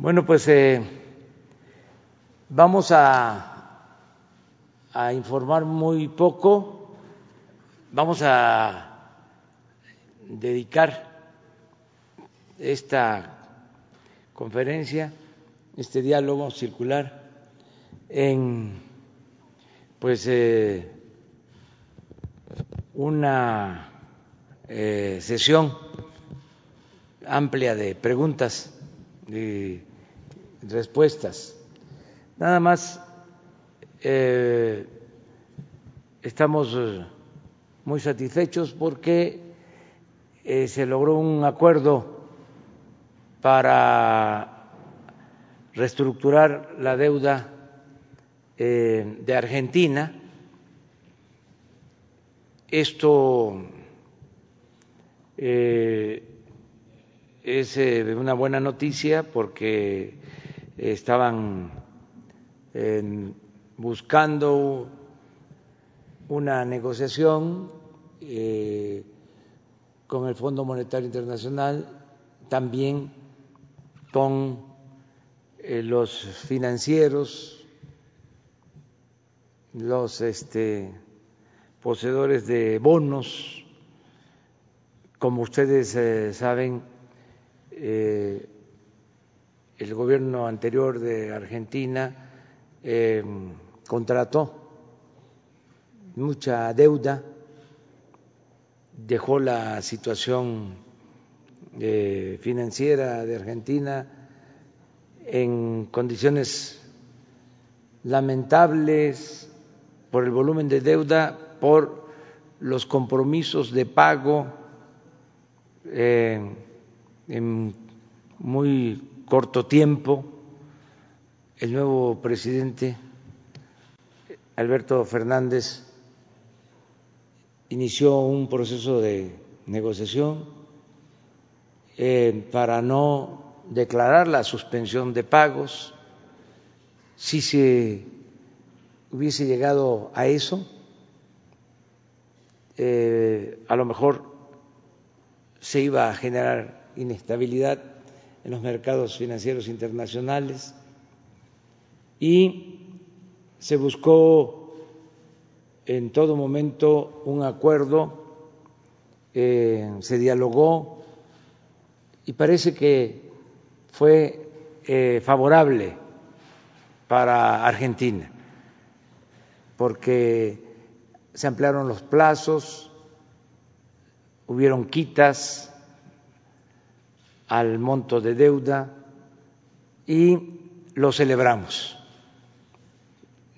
Bueno, pues eh, vamos a, informar muy poco, vamos a dedicar esta conferencia, este diálogo circular en pues eh, una eh, sesión amplia de preguntas respuestas. Nada más eh, estamos muy satisfechos porque se logró un acuerdo para reestructurar la deuda de Argentina. Esto eh, es eh, una buena noticia porque estaban buscando una negociación eh, con el Fondo Monetario Internacional, también con los financieros, los este, poseedores de bonos. Como ustedes eh, saben, eh, el gobierno anterior de Argentina eh, contrató mucha deuda, dejó la situación financiera de Argentina en condiciones lamentables por el volumen de deuda por los compromisos de pago eh, en muy corto tiempo. El nuevo presidente, Alberto Fernández, inició un proceso de negociación eh, para no declarar la suspensión de pagos. Si se hubiese llegado a eso, eh, a lo mejor se iba a generar inestabilidad en los mercados financieros internacionales. Y se buscó en todo momento un acuerdo, eh, se dialogó y parece que fue eh, favorable para Argentina, porque se ampliaron los plazos, hubieron quitas al monto de deuda y lo celebramos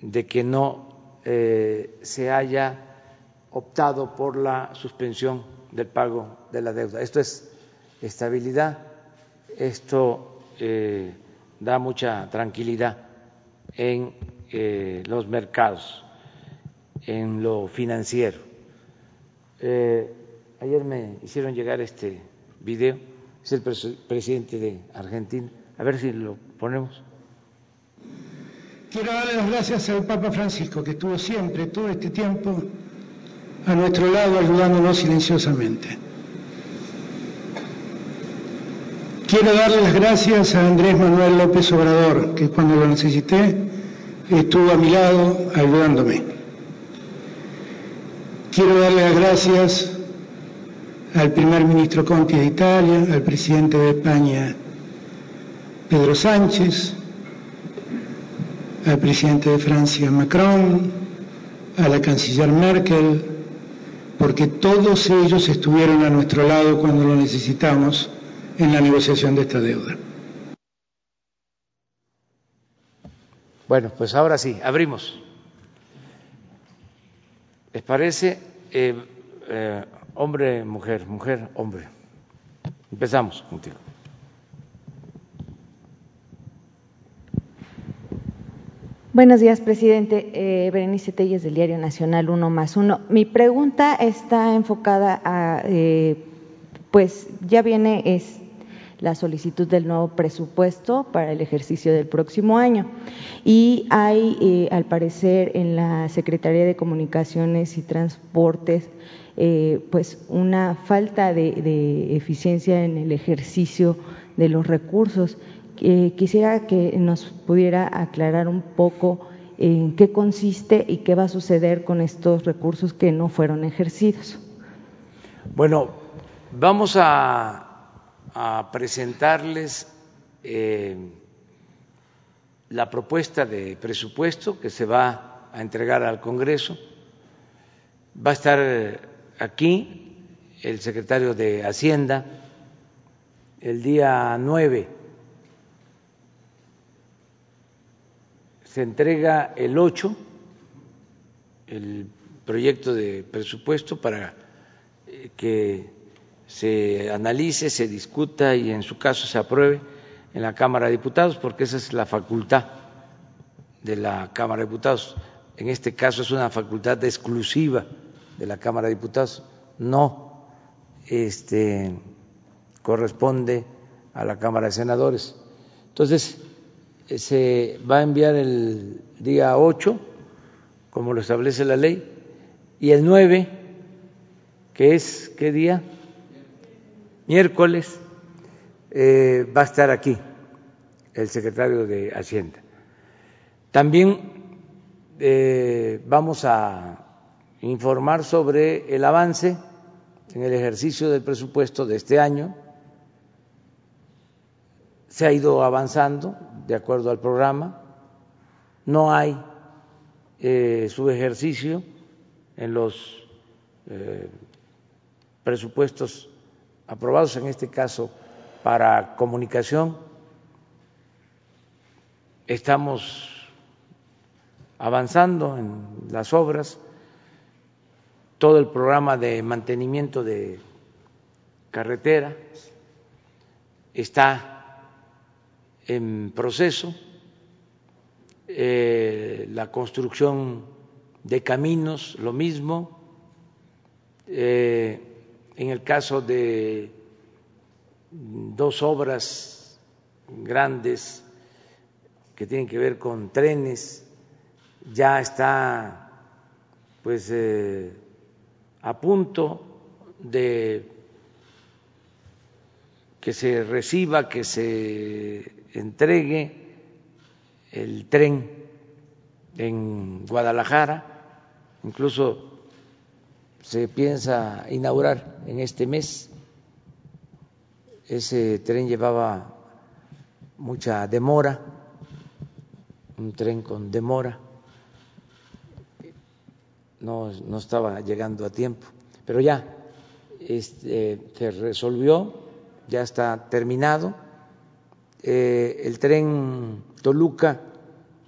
de que no eh, se haya optado por la suspensión del pago de la deuda. Esto es estabilidad, esto eh, da mucha tranquilidad en eh, los mercados en lo financiero. Ayer me hicieron llegar este video, es el presidente de Argentina, a ver si lo ponemos. Quiero darle las gracias al Papa Francisco, que estuvo siempre, todo este tiempo, a nuestro lado, ayudándonos silenciosamente. Quiero darle las gracias a Andrés Manuel López Obrador, que cuando lo necesité estuvo a mi lado ayudándome. Quiero darle las gracias al primer ministro Conti de Italia, al presidente de España Pedro Sánchez, al presidente de Francia Macron, a la canciller Merkel, porque todos ellos estuvieron a nuestro lado cuando lo necesitamos en la negociación de esta deuda. Bueno, pues ahora sí, abrimos. ¿Les parece? Eh, eh, hombre, mujer, mujer, hombre. Empezamos contigo. Buenos días, presidente. Eh, Berenice Telles del Diario Nacional Uno más Uno. Mi pregunta está enfocada a, eh, pues ya viene es la solicitud del nuevo presupuesto para el ejercicio del próximo año. Y hay, eh, al parecer, en la Secretaría de Comunicaciones y Transportes, eh, pues una falta de, eficiencia en el ejercicio de los recursos. Eh, quisiera que nos pudiera aclarar un poco en qué consiste y qué va a suceder con estos recursos que no fueron ejercidos. Bueno, vamos a, presentarles eh, la propuesta de presupuesto que se va a entregar al Congreso. Va a estar aquí el secretario de Hacienda el día 9. Se entrega el 8 el proyecto de presupuesto para eh, que se analice, se discuta y en su caso se apruebe en la Cámara de Diputados, porque esa es la facultad de la Cámara de Diputados. En este caso es una facultad exclusiva de la Cámara de Diputados, no este, corresponde a la Cámara de Senadores. Entonces, eh, se va a enviar el día 8, como lo establece la ley, y el 9, que es, ¿qué día? Miércoles, eh, va a estar aquí el secretario de Hacienda. También eh, vamos a informar sobre el avance en el ejercicio del presupuesto de este año. Se ha ido avanzando de acuerdo al programa. No hay eh, su ejercicio en los presupuestos aprobados, en este caso para comunicación. Estamos avanzando en las obras, todo el programa de mantenimiento de carretera está en proceso, eh, la construcción de caminos, lo mismo, eh, en el caso de dos obras grandes que tienen que ver con trenes, ya está pues eh, a punto de que se reciba, que se entregue el tren en Guadalajara, incluso se piensa inaugurar en este mes. Ese tren llevaba mucha demora, un tren con demora, no, no estaba llegando a tiempo, pero ya este, se resolvió, ya está terminado. Eh, el tren Toluca,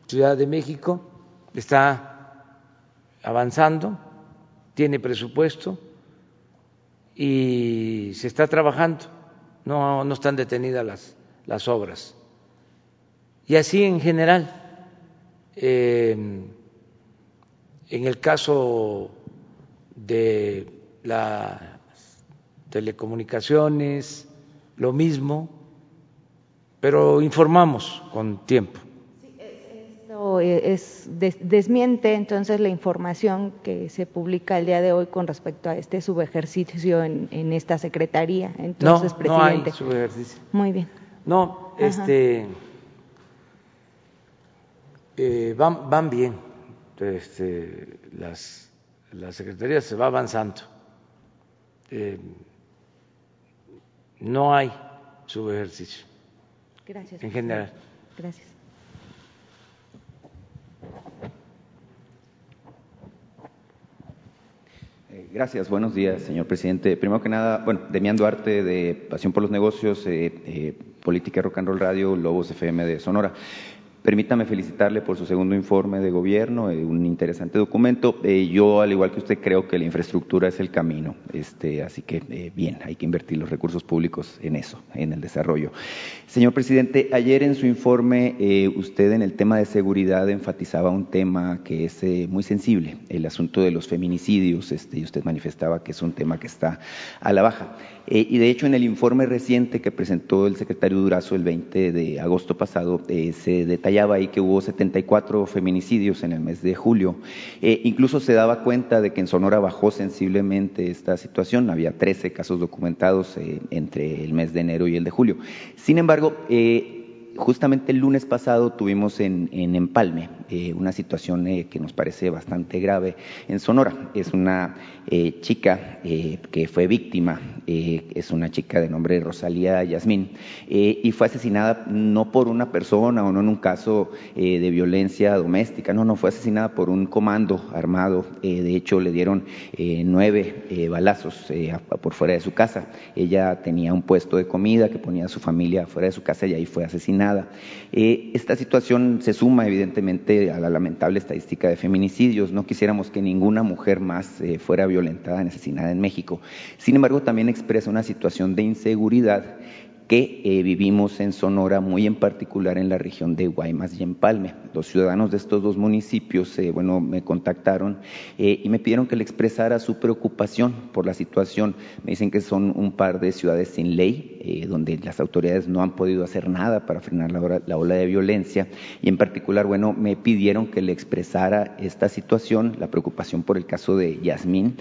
Ciudad de México, está avanzando, tiene presupuesto y se está trabajando no, no están detenidas las, las obras. Y así en general, eh, en el caso de las telecomunicaciones, lo mismo, pero informamos con tiempo. E, es, desmiente entonces la información que se publica el día de hoy con respecto a este subejercicio en, en esta secretaría. Entonces, no, presidente. no hay subejercicio. Muy bien. No, este, eh, van, van bien. Este, las, la secretaría se va avanzando. Eh, no hay subejercicio. Gracias. En general. Gracias. Gracias, buenos días, señor presidente. Primero que nada, bueno, Demián Duarte de Pasión por los Negocios, eh, eh, Política Rock and Roll Radio, Lobos FM de Sonora. Permítame felicitarle por su segundo informe de gobierno, eh, un interesante documento. Eh, yo, al igual que usted, creo que la infraestructura es el camino, este, así que eh, bien, hay que invertir los recursos públicos en eso, en el desarrollo. Señor presidente, ayer en su informe usted en el tema de seguridad enfatizaba un tema que es muy sensible, el asunto de los feminicidios, este, y usted manifestaba que es un tema que está a la baja. y de hecho, en el informe reciente que presentó el secretario Durazo el 20 de agosto pasado, se detalla detallaba ahí que hubo 74 feminicidios en el mes de julio. Eh, incluso se daba cuenta de que en Sonora bajó sensiblemente esta situación. Había 13 casos documentados eh, entre el mes de enero y el de julio. Sin embargo, eh, justamente el lunes pasado tuvimos en, Empalme eh, una situación eh, que nos parece bastante grave en Sonora. Es una eh, chica que fue víctima, es una chica de nombre Rosalía Yasmín, y fue asesinada no por una persona o no en un caso de violencia doméstica, no, no, fue asesinada por un comando armado. de hecho, le dieron nueve balazos por fuera de su casa. Ella tenía un puesto de comida que ponía a su familia fuera de su casa y ahí fue asesinada eh, esta situación se suma evidentemente a la lamentable estadística de feminicidios. No quisiéramos que ninguna mujer más eh, fuera violentada ni asesinada en México. Sin embargo, también expresa una situación de inseguridad que eh, vivimos en Sonora, muy en particular en la región de Guaymas y Empalme. Los ciudadanos de estos dos municipios, bueno, me contactaron y me pidieron que le expresara su preocupación por la situación. Me dicen que son un par de ciudades sin ley, donde las autoridades no han podido hacer nada para frenar la, la, ola de violencia y en particular, bueno, me pidieron que le expresara esta situación, la preocupación por el caso de Yasmín,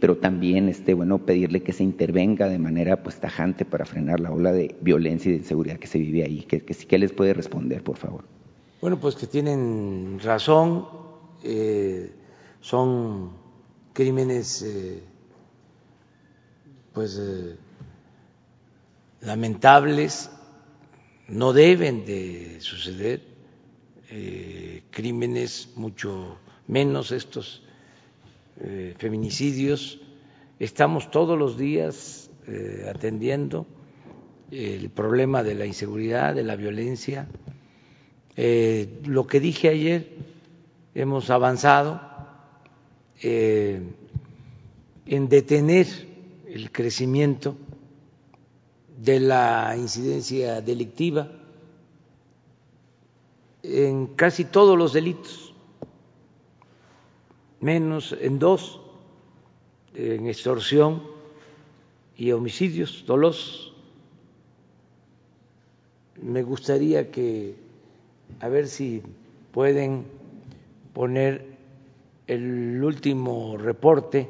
pero también, este, bueno, pedirle que se intervenga de manera pues tajante para frenar la ola de violencia y de inseguridad que se vive ahí. ¿Qué, que, les puede responder, por favor? Bueno, pues que tienen razón, eh, son crímenes eh, pues eh, lamentables, no deben de suceder crímenes mucho menos estos feminicidios. Estamos todos los días atendiendo el problema de la inseguridad, de la violencia. Eh, lo que dije ayer, hemos avanzado eh, en detener el crecimiento de la incidencia delictiva en casi todos los delitos, menos en dos, en extorsión y homicidios dolosos. Me gustaría que, a ver si pueden poner el último reporte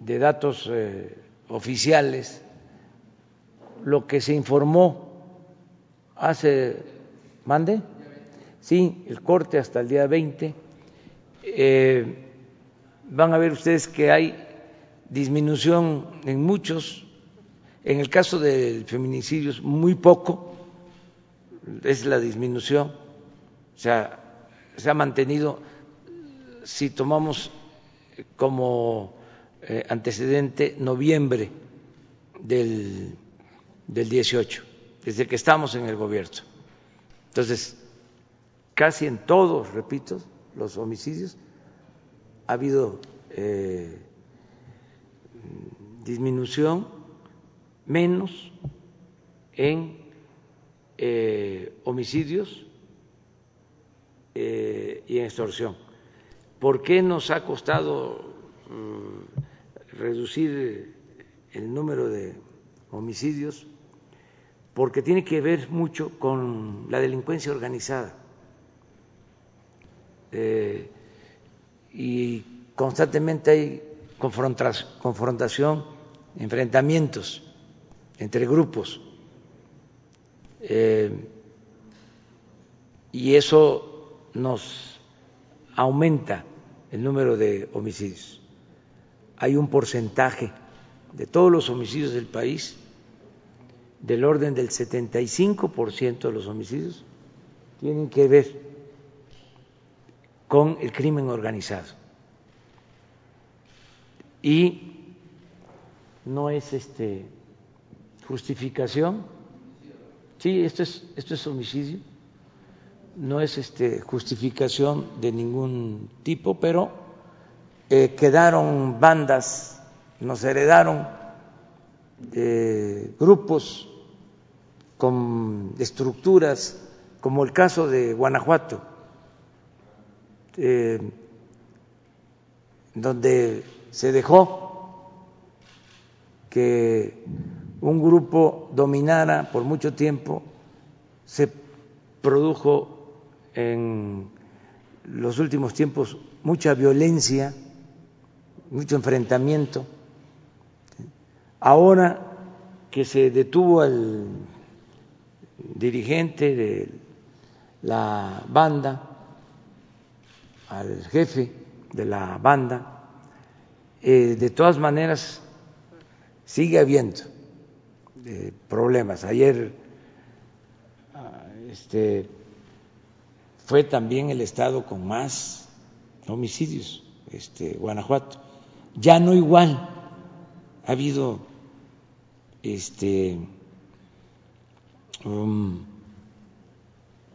de datos eh, oficiales, lo que se informó hace, mande, sí, el corte hasta el día 20. Eh, van a ver ustedes que hay disminución en muchos. En el caso del feminicidio es muy poco, es la disminución, o sea, se ha mantenido, si tomamos como eh, antecedente noviembre del, del 18, desde que estamos en el gobierno. Entonces, casi en todos, repito, los homicidios ha habido eh, disminución menos en eh, homicidios y en extorsión. ¿Por qué nos ha costado mm, reducir el número de homicidios? Porque tiene que ver mucho con la delincuencia organizada. Eh, y constantemente hay confrontación, enfrentamientos entre grupos. Eh, y eso nos aumenta el número de homicidios. Hay un porcentaje de todos los homicidios del país, del orden del 75% de los homicidios, tienen que ver con el crimen organizado. Y no es este justificación. Sí, esto es, esto es homicidio, no es este, justificación de ningún tipo, pero quedaron bandas, nos heredaron eh, grupos con estructuras, como el caso de Guanajuato, eh, donde se dejó que un grupo dominara por mucho tiempo se produjo en los últimos tiempos mucha violencia, mucho enfrentamiento. Ahora que se detuvo al dirigente de la banda, al jefe de la banda, eh, de todas maneras sigue habiendo eh, problemas. Ayer ah, este, fue también el estado con más homicidios, este, Guanajuato. Ya no igual, ha habido este, um,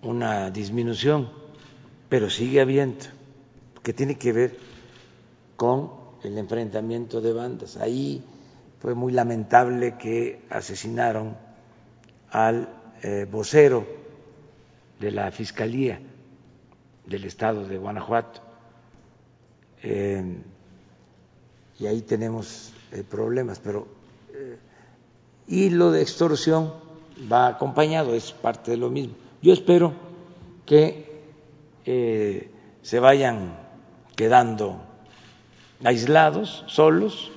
una disminución, pero sigue habiendo, que tiene que ver con el enfrentamiento de bandas. Ahí fue muy lamentable que asesinaron al eh, vocero de la Fiscalía del Estado de Guanajuato. Eh, y ahí tenemos eh, problemas, pero y lo de extorsión va acompañado, es parte de lo mismo. Yo espero que se vayan quedando aislados, solos,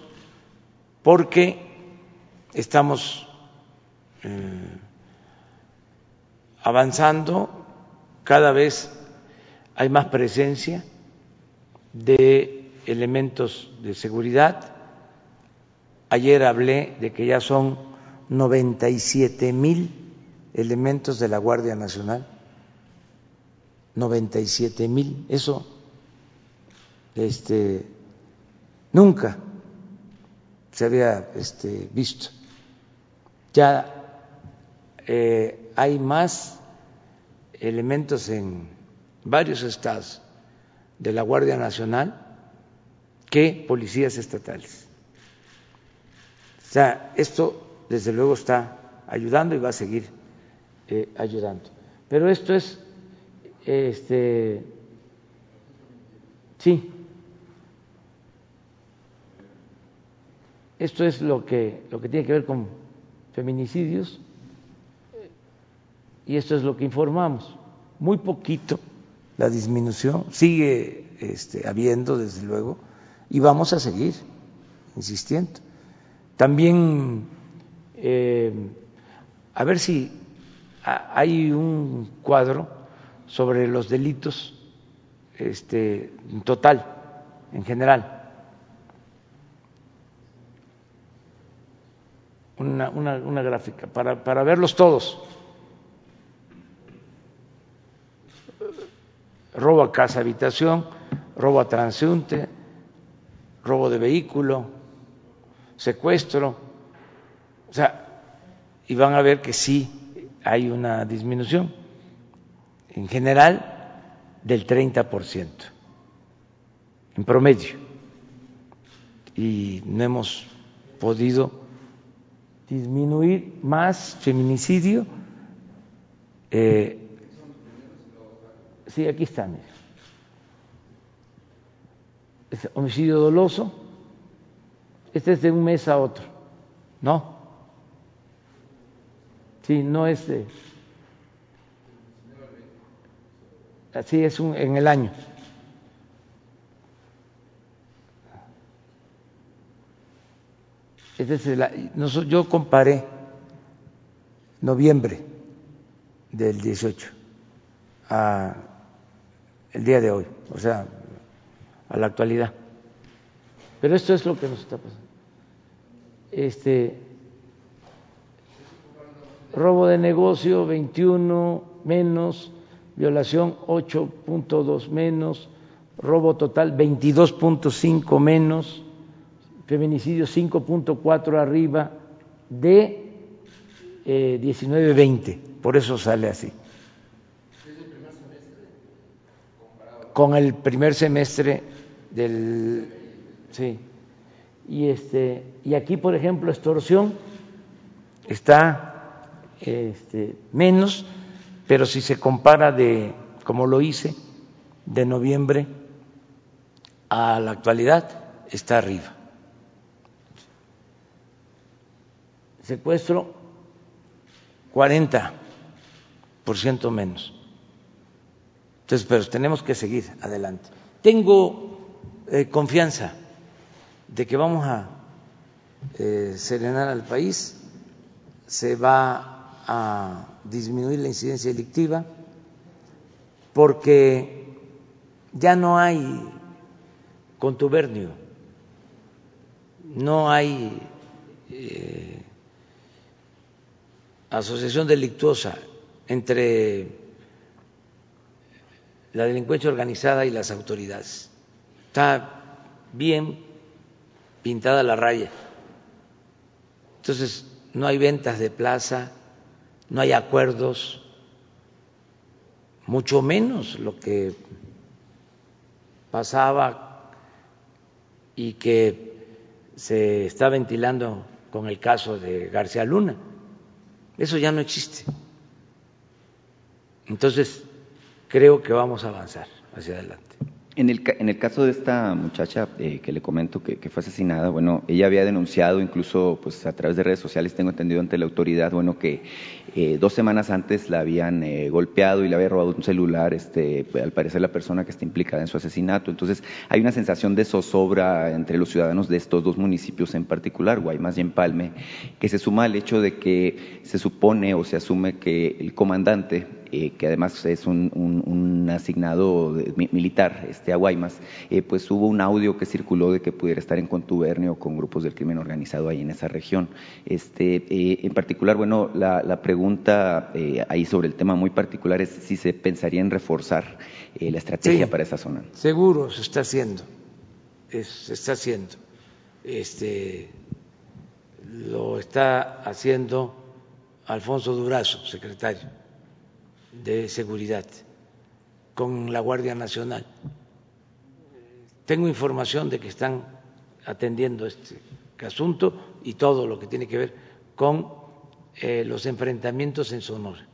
porque estamos eh, avanzando, cada vez hay más presencia de elementos de seguridad. Ayer hablé de que ya son 97 mil elementos de la Guardia Nacional. 97 mil, eso este, nunca se había este, visto. Ya eh, hay más elementos en varios estados de la Guardia Nacional que policías estatales. O sea, esto desde luego está ayudando y va a seguir eh, ayudando. Pero esto es, este, sí, Esto es lo que, lo que tiene que ver con feminicidios y esto es lo que informamos. Muy poquito la disminución, sigue este, habiendo desde luego y vamos a seguir insistiendo. También eh, a ver si hay un cuadro sobre los delitos este, en total, en general una, una, gráfica para, para verlos todos. Robo a casa, habitación, robo a transeúnte, robo de vehículo, secuestro. O sea, y van a ver que sí hay una disminución, en general del 30%, en promedio. Y no hemos podido disminuir más feminicidio. Eh, sí, aquí están. Homicidio doloso. Este es de un mes a otro. No. Sí, no es de. Así es un, en el año. yo comparé noviembre del 18 a el día de hoy, o sea, a la actualidad. Pero esto es lo que nos está pasando. Este robo de negocio 21 menos, violación 8.2 menos, robo total 22.5 menos feminicidio 5.4 arriba de eh, 19-20, por eso sale así. Con el primer semestre del sí. Y este y aquí por ejemplo extorsión está este, menos, pero si se compara de como lo hice de noviembre a la actualidad está arriba. secuestro 40 menos. Entonces, pero tenemos que seguir adelante. Tengo eh, confianza de que vamos a eh, serenar al país, se va a disminuir la incidencia delictiva, porque ya no hay contubernio, no hay eh, asociación delictuosa entre la delincuencia organizada y las autoridades. Está bien pintada la raya. Entonces, no hay ventas de plaza, no hay acuerdos, mucho menos lo que pasaba y que se está ventilando con el caso de García Luna. Eso ya no existe. Entonces, creo que vamos a avanzar hacia adelante. En el, en el caso de esta muchacha eh, que le comento que, fue asesinada, bueno, ella había denunciado incluso pues a través de redes sociales, tengo entendido ante la autoridad, bueno, que eh, dos semanas antes la habían eh, golpeado y le había robado un celular, este, al parecer la persona que está implicada en su asesinato. Entonces, hay una sensación de zozobra entre los ciudadanos de estos dos municipios en particular, Guaymas y Empalme, que se suma al hecho de que se supone o se asume que el comandante eh, que además es un, asignado militar este, a Guaymas, eh, pues hubo un audio que circuló de que pudiera estar en contubernio con grupos del crimen organizado ahí en esa región. Este, eh, en particular, bueno, la, pregunta ahí sobre el tema muy particular es si se pensaría en reforzar la estrategia para esa zona. Seguro se está haciendo, se está haciendo. Este, lo está haciendo Alfonso Durazo, secretario de seguridad con la Guardia Nacional. Tengo información de que están atendiendo este asunto y todo lo que tiene que ver con eh, los enfrentamientos en Sonora.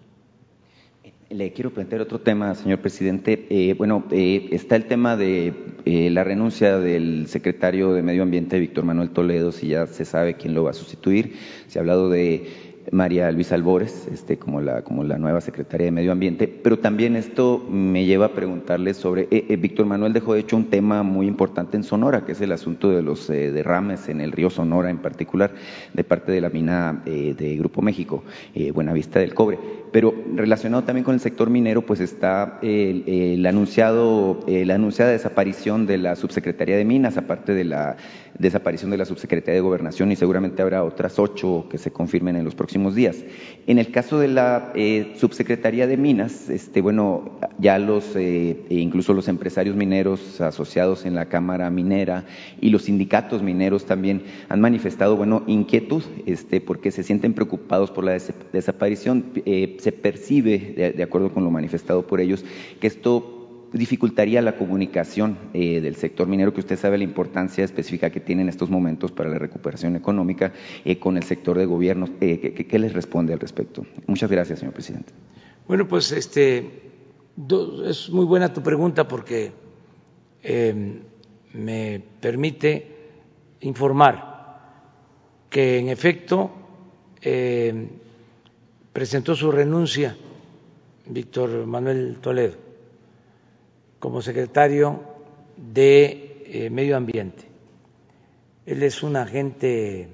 Le quiero plantear otro tema, señor presidente. Eh, bueno, eh, está el tema de la renuncia del secretario de Medio Ambiente, Víctor Manuel Toledo, si ya se sabe quién lo va a sustituir. Se ha hablado de María Luisa Albores, este, como, la, como la nueva secretaria de Medio Ambiente, pero también esto me lleva a preguntarle sobre, eh, eh, Víctor Manuel dejó de hecho un tema muy importante en Sonora, que es el asunto de los eh, derrames en el río Sonora en particular, de parte de la mina de Grupo México, Buenavista del Cobre. Pero relacionado también con el sector minero, pues está el, anunciado, la anunciada desaparición de la subsecretaría de Minas, aparte de la desaparición de la subsecretaría de Gobernación, y seguramente habrá otras ocho que se confirmen en los próximos días. En el caso de la eh, subsecretaría de Minas, este, bueno, ya los, eh, e incluso los empresarios mineros asociados en la Cámara Minera y los sindicatos mineros también han manifestado, bueno, inquietud, este, porque se sienten preocupados por la desaparición. Eh, se percibe, de acuerdo con lo manifestado por ellos, que esto dificultaría la comunicación eh, del sector minero, que usted sabe la importancia específica que tiene en estos momentos para la recuperación económica eh, con el sector de gobierno. Eh, ¿qué, les responde al respecto? Muchas gracias, señor presidente. Bueno, pues este es muy buena tu pregunta porque em, me permite informar que en efecto em, presentó su renuncia Víctor Manuel Toledo como secretario de eh, Medio Ambiente. Él es una gente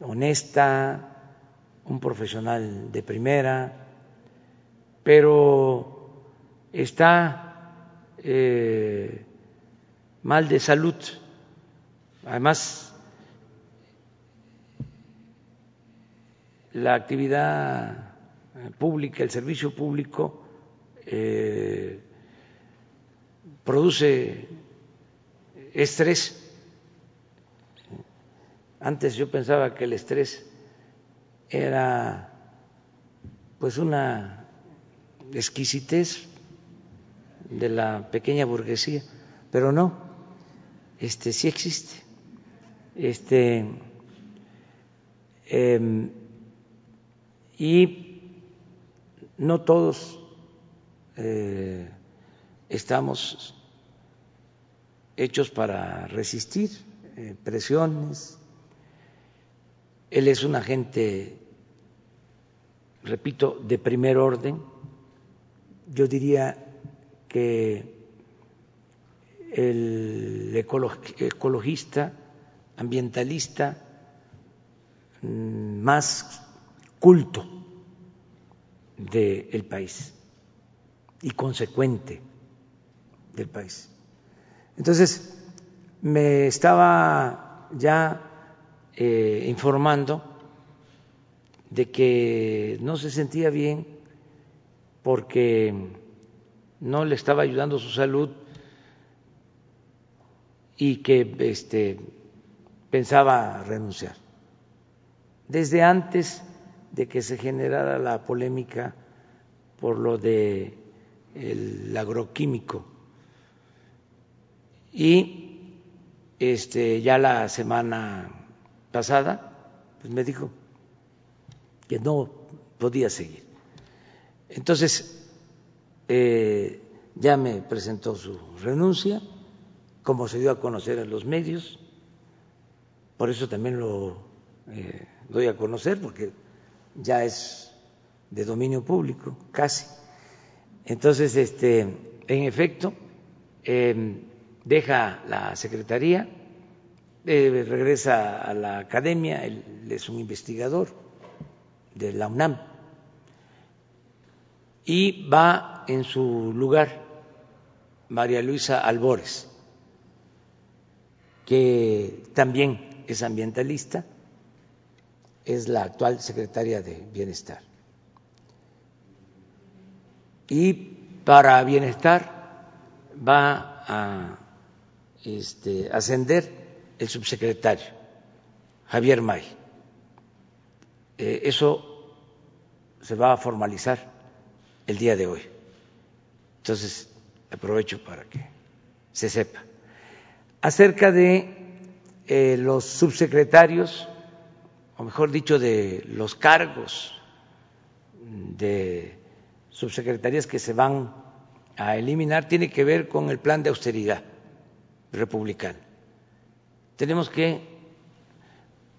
honesta, un profesional de primera, pero está eh, mal de salud. Además, la actividad pública, el servicio público, eh, produce estrés. Antes yo pensaba que el estrés era pues una exquisitez de la pequeña burguesía, pero no, este sí existe. Este em, y no todos eh, estamos hechos para resistir eh, presiones. Él es un agente repito, de primer orden. Yo diría que el ecologista, ambientalista mm, más culto del país y consecuente del país. Entonces, me estaba ya eh, informando de que no se sentía bien porque no le estaba ayudando su salud y que este, pensaba renunciar. Desde antes de que se generara la polémica por lo de el agroquímico y este ya la semana pasada pues me dijo que no podía seguir. Entonces eh, ya me presentó su renuncia como se dio a conocer en los medios, por eso también lo eh, doy a conocer, porque ya es de dominio público, casi. Entonces, este, en efecto, em, deja la Secretaría, eh, regresa a la academia, él es un investigador de la UNAM, y va en su lugar María Luisa Albores que también es ambientalista, es la actual secretaria de Bienestar. Y para Bienestar va a este, ascender el subsecretario, Javier May. Eh, eso se va a formalizar el día de hoy. Entonces, aprovecho para que se sepa acerca de eh, los subsecretarios, o mejor dicho, de los cargos de subsecretarías que se van a eliminar, tiene que ver con el plan de austeridad republicano. Tenemos que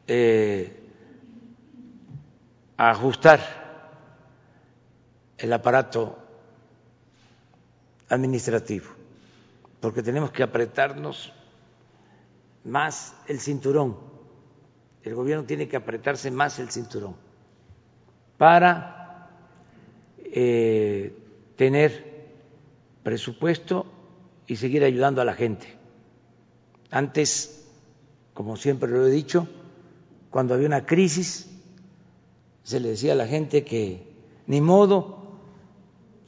eh, ajustar el aparato administrativo, porque tenemos que apretarnos más el cinturón. El gobierno tiene que apretarse más el cinturón para eh, tener presupuesto y seguir ayudando a la gente. Antes, como siempre lo he dicho, cuando había una crisis, se le decía a la gente que ni modo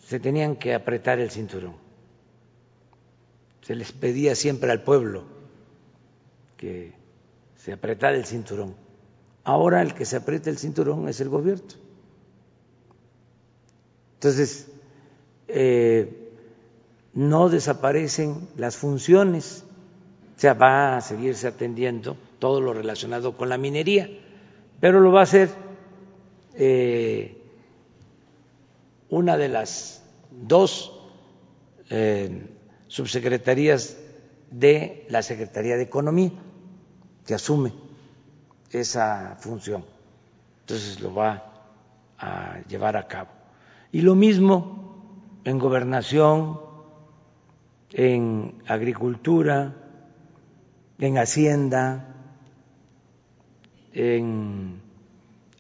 se tenían que apretar el cinturón. Se les pedía siempre al pueblo que se apretara el cinturón. Ahora el que se aprieta el cinturón es el gobierno. Entonces, eh, no desaparecen las funciones, o sea, va a seguirse atendiendo todo lo relacionado con la minería, pero lo va a hacer eh, una de las dos eh, subsecretarías de la Secretaría de Economía que asume esa función. Entonces lo va a llevar a cabo. Y lo mismo en gobernación, en agricultura, en hacienda, en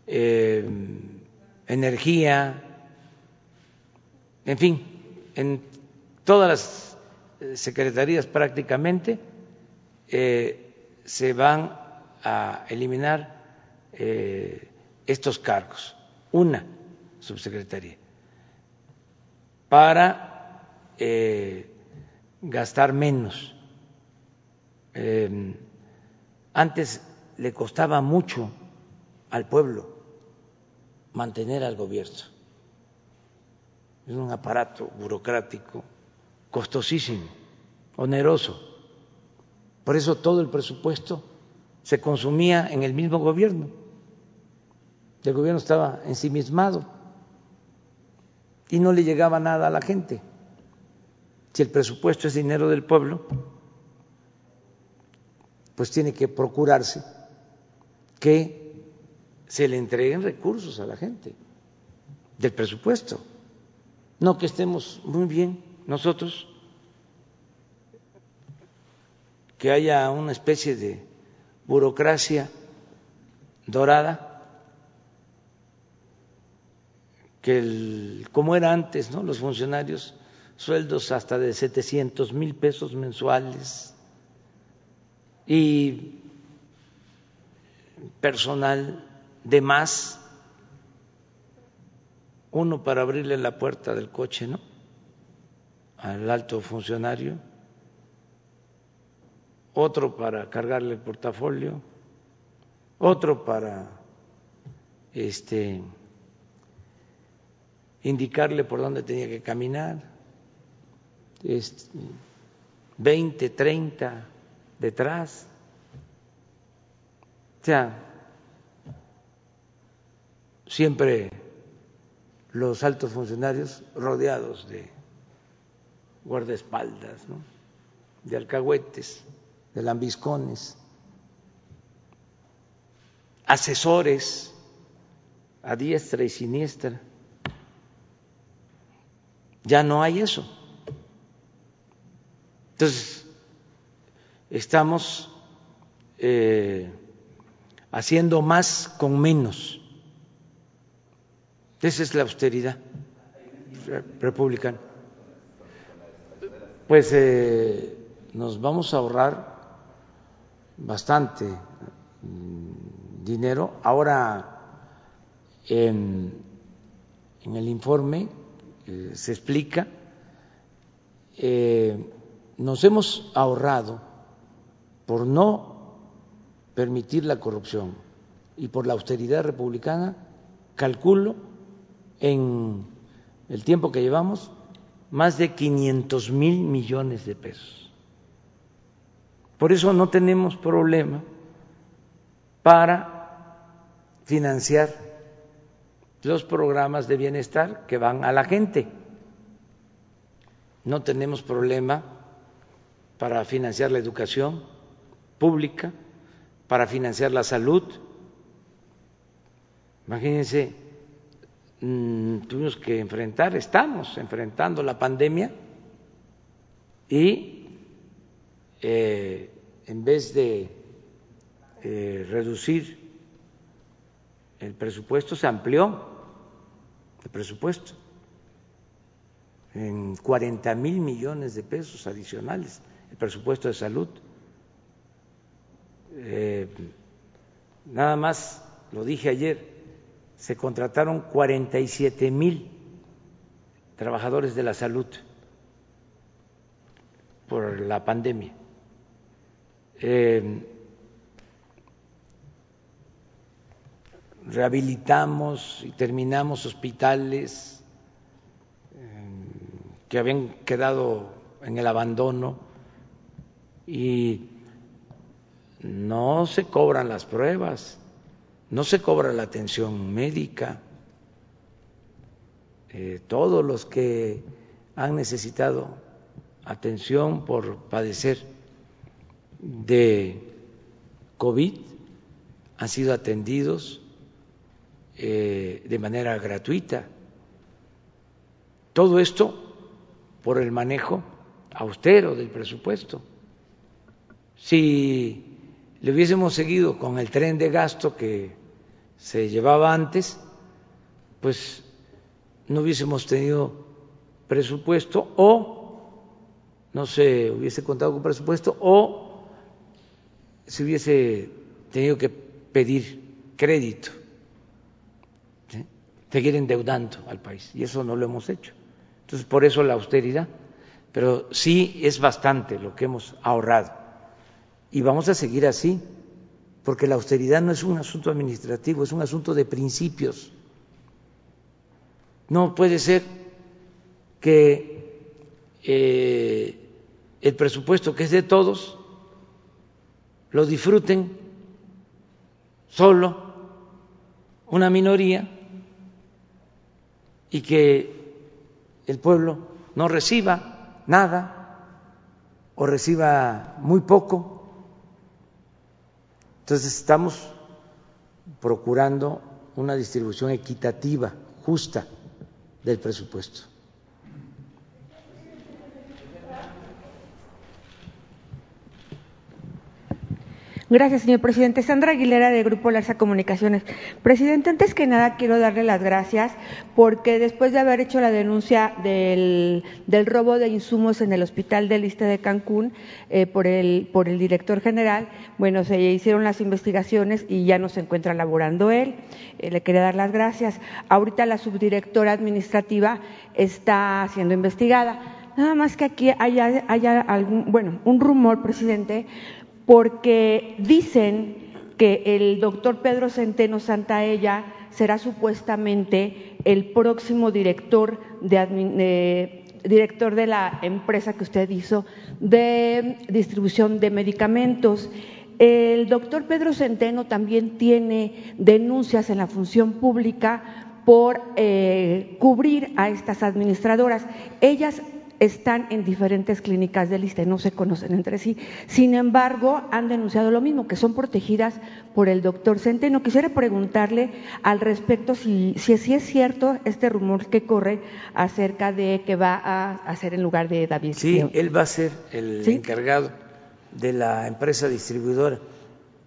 em, energía, en fin, en todas las eh, secretarías prácticamente. Eh, se van a eliminar eh, estos cargos, una subsecretaría, para eh, gastar menos. Eh, antes le costaba mucho al pueblo mantener al gobierno. Es un aparato burocrático costosísimo, oneroso. Por eso todo el presupuesto se consumía en el mismo gobierno. El gobierno estaba ensimismado y no le llegaba nada a la gente. Si el presupuesto es dinero del pueblo, pues tiene que procurarse que se le entreguen recursos a la gente. del presupuesto. No que estemos muy bien nosotros, que haya una especie de burocracia dorada, que el, como era antes, ¿no? Los funcionarios sueldos hasta de 700 mil pesos mensuales y personal de más, uno para abrirle la puerta del coche, ¿no? Al alto funcionario, otro para cargarle el portafolio, otro para este indicarle por dónde tenía que caminar, este, 20, 30 detrás. O sea, siempre los altos funcionarios rodeados de guardaespaldas, de alcahuetes, de lambiscones, asesores a diestra y siniestra. Ya no hay eso. Entonces, estamos eh, haciendo más con menos. Esa es la austeridad republicana. Pues eh, nos vamos a ahorrar bastante mm, dinero. Ahora, en, el informe eh, se explica, eh, nos hemos ahorrado por no permitir la corrupción y por la austeridad republicana, calculo en el tiempo que llevamos más de 500 mil millones de pesos. Por eso no tenemos problema para financiar los programas de bienestar que van a la gente. No tenemos problema para financiar la educación pública para financiar la salud. Imagínense, mm, tuvimos que enfrentar, estamos enfrentando la pandemia y eh, en vez de eh, reducir el presupuesto, se amplió el presupuesto en 40 mil millones de pesos adicionales, el presupuesto de salud. Eh, nada más, lo dije ayer, se contrataron 47 mil trabajadores de la salud por la pandemia. Eh, rehabilitamos y terminamos hospitales eh, que habían quedado en el abandono y no se cobran las pruebas, no se cobra la atención médica. Eh, todos los que han necesitado atención por padecer de COVID han sido atendidos eh, de manera gratuita. Todo esto por el manejo austero del presupuesto. Si le hubiésemos seguido con el tren de gasto que se llevaba antes, pues no hubiésemos tenido presupuesto o no se hubiese contado con presupuesto o se hubiese tenido que pedir crédito, seguir endeudando al país y eso no lo hemos hecho. Entonces, por eso la austeridad, pero sí es bastante lo que hemos ahorrado y vamos a seguir así, porque la austeridad no es un asunto administrativo, es un asunto de principios. No puede ser que eh, el presupuesto que es de todos lo disfruten solo una minoría y que el pueblo no reciba nada o reciba muy poco entonces estamos procurando una distribución equitativa, justa del presupuesto. Gracias, señor presidente. Sandra Aguilera, de Grupo Larsa Comunicaciones. Presidente, antes que nada quiero darle las gracias porque después de haber hecho la denuncia del, robo de insumos en el Hospital del Liste de Cancún eh, por, el, por el director general, bueno, se hicieron las investigaciones y ya no se encuentra laborando él. Eh, le quería dar las gracias. Ahorita la subdirectora administrativa está siendo investigada. Nada más que aquí haya, haya algún, bueno, un rumor, presidente, porque dicen que el doctor Pedro Centeno Santaella será supuestamente el próximo director de, director de la empresa que usted hizo de distribución de medicamentos. El doctor Pedro Centeno también tiene denuncias en la función pública por eh, cubrir a estas administradoras. Ellas están en diferentes clínicas de lista y no se conocen entre sí. Sin embargo, han denunciado lo mismo, que son protegidas por el doctor Centeno. Quisiera preguntarle al respecto si, si, es cierto este rumor que corre acerca de que va a hacer en lugar de David. Sí, él va a ser el encargado de la empresa distribuidora,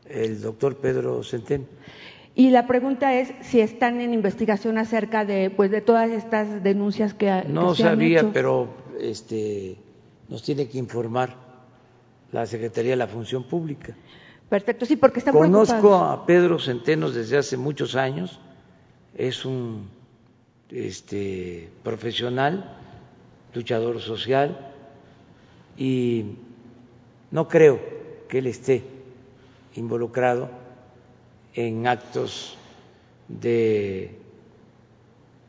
el doctor Pedro Centeno. Y la pregunta es si están en investigación acerca de, pues, de todas estas denuncias que, no se sabía, han hecho. pero este, nos tiene que informar la Secretaría de la Función Pública. Perfecto, sí, porque están Conozco a Pedro Centenos desde hace muchos años, es un este, profesional, luchador social, y no creo que él esté involucrado en actos de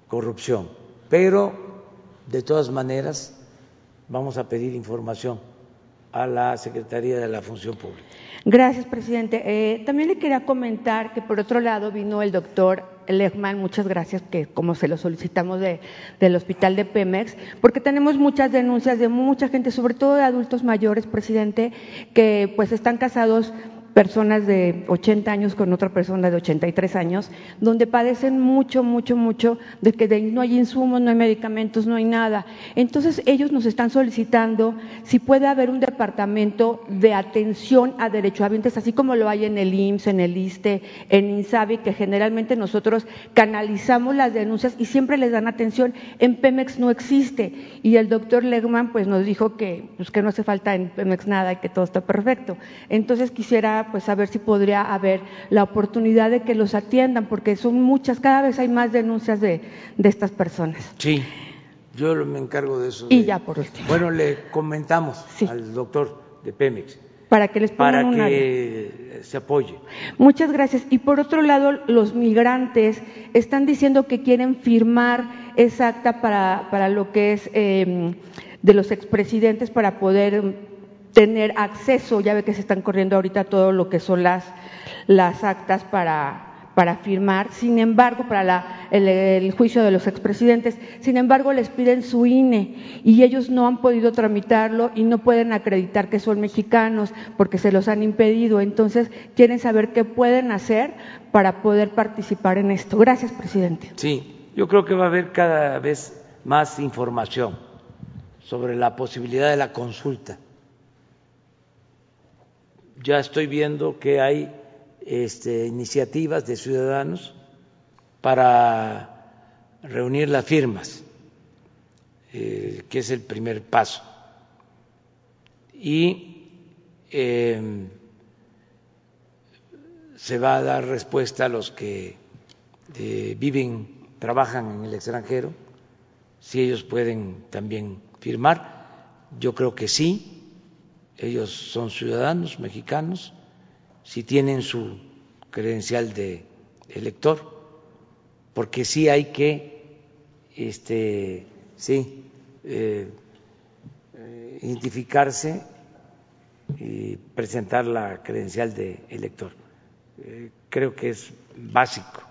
corrupción, pero de todas maneras vamos a pedir información a la Secretaría de la Función Pública. Gracias, presidente. Eh, también le quería comentar que por otro lado vino el doctor Lechman, muchas gracias, que como se lo solicitamos de, del hospital de Pemex, porque tenemos muchas denuncias de mucha gente, sobre todo de adultos mayores, presidente, que pues están casados personas de 80 años con otra persona de 83 años, donde padecen mucho, mucho, mucho de que no hay insumos, no hay medicamentos, no hay nada. Entonces ellos nos están solicitando si puede haber un departamento de atención a derechohabientes, así como lo hay en el IMSS, en el ISTE, en INSABI, que generalmente nosotros canalizamos las denuncias y siempre les dan atención. En Pemex no existe. Y el doctor Legman pues nos dijo que, pues, que no hace falta en Pemex nada y que todo está perfecto. Entonces quisiera pues a ver si podría haber la oportunidad de que los atiendan, porque son muchas, cada vez hay más denuncias de, de estas personas. Sí, yo me encargo de eso. Y ya por último. Bueno, le comentamos al doctor de Pemex. Para que les pongan Para que se apoye. Muchas gracias. Y por otro lado, los migrantes están diciendo que quieren firmar esa acta para, para lo que es eh, de los expresidentes para poder tener acceso, ya ve que se están corriendo ahorita todo lo que son las, las actas para, para firmar, sin embargo, para la, el, juicio de los expresidentes, sin embargo, les piden su INE y ellos no han podido tramitarlo y no pueden acreditar que son mexicanos porque se los han impedido. Entonces, quieren saber qué pueden hacer para poder participar en esto. Gracias, presidente. Sí, yo creo que va a haber cada vez más información sobre la posibilidad de la consulta ya estoy viendo que hay este, iniciativas de ciudadanos para reunir las firmas, eh, que es el primer paso. Y em, se va a dar respuesta a los que eh, viven, trabajan en el extranjero, si ellos pueden también firmar. Yo creo que sí, ellos son ciudadanos mexicanos, si tienen su credencial de elector, porque sí hay que, este, sí, eh, identificarse y presentar la credencial de elector. Eh, creo que es básico,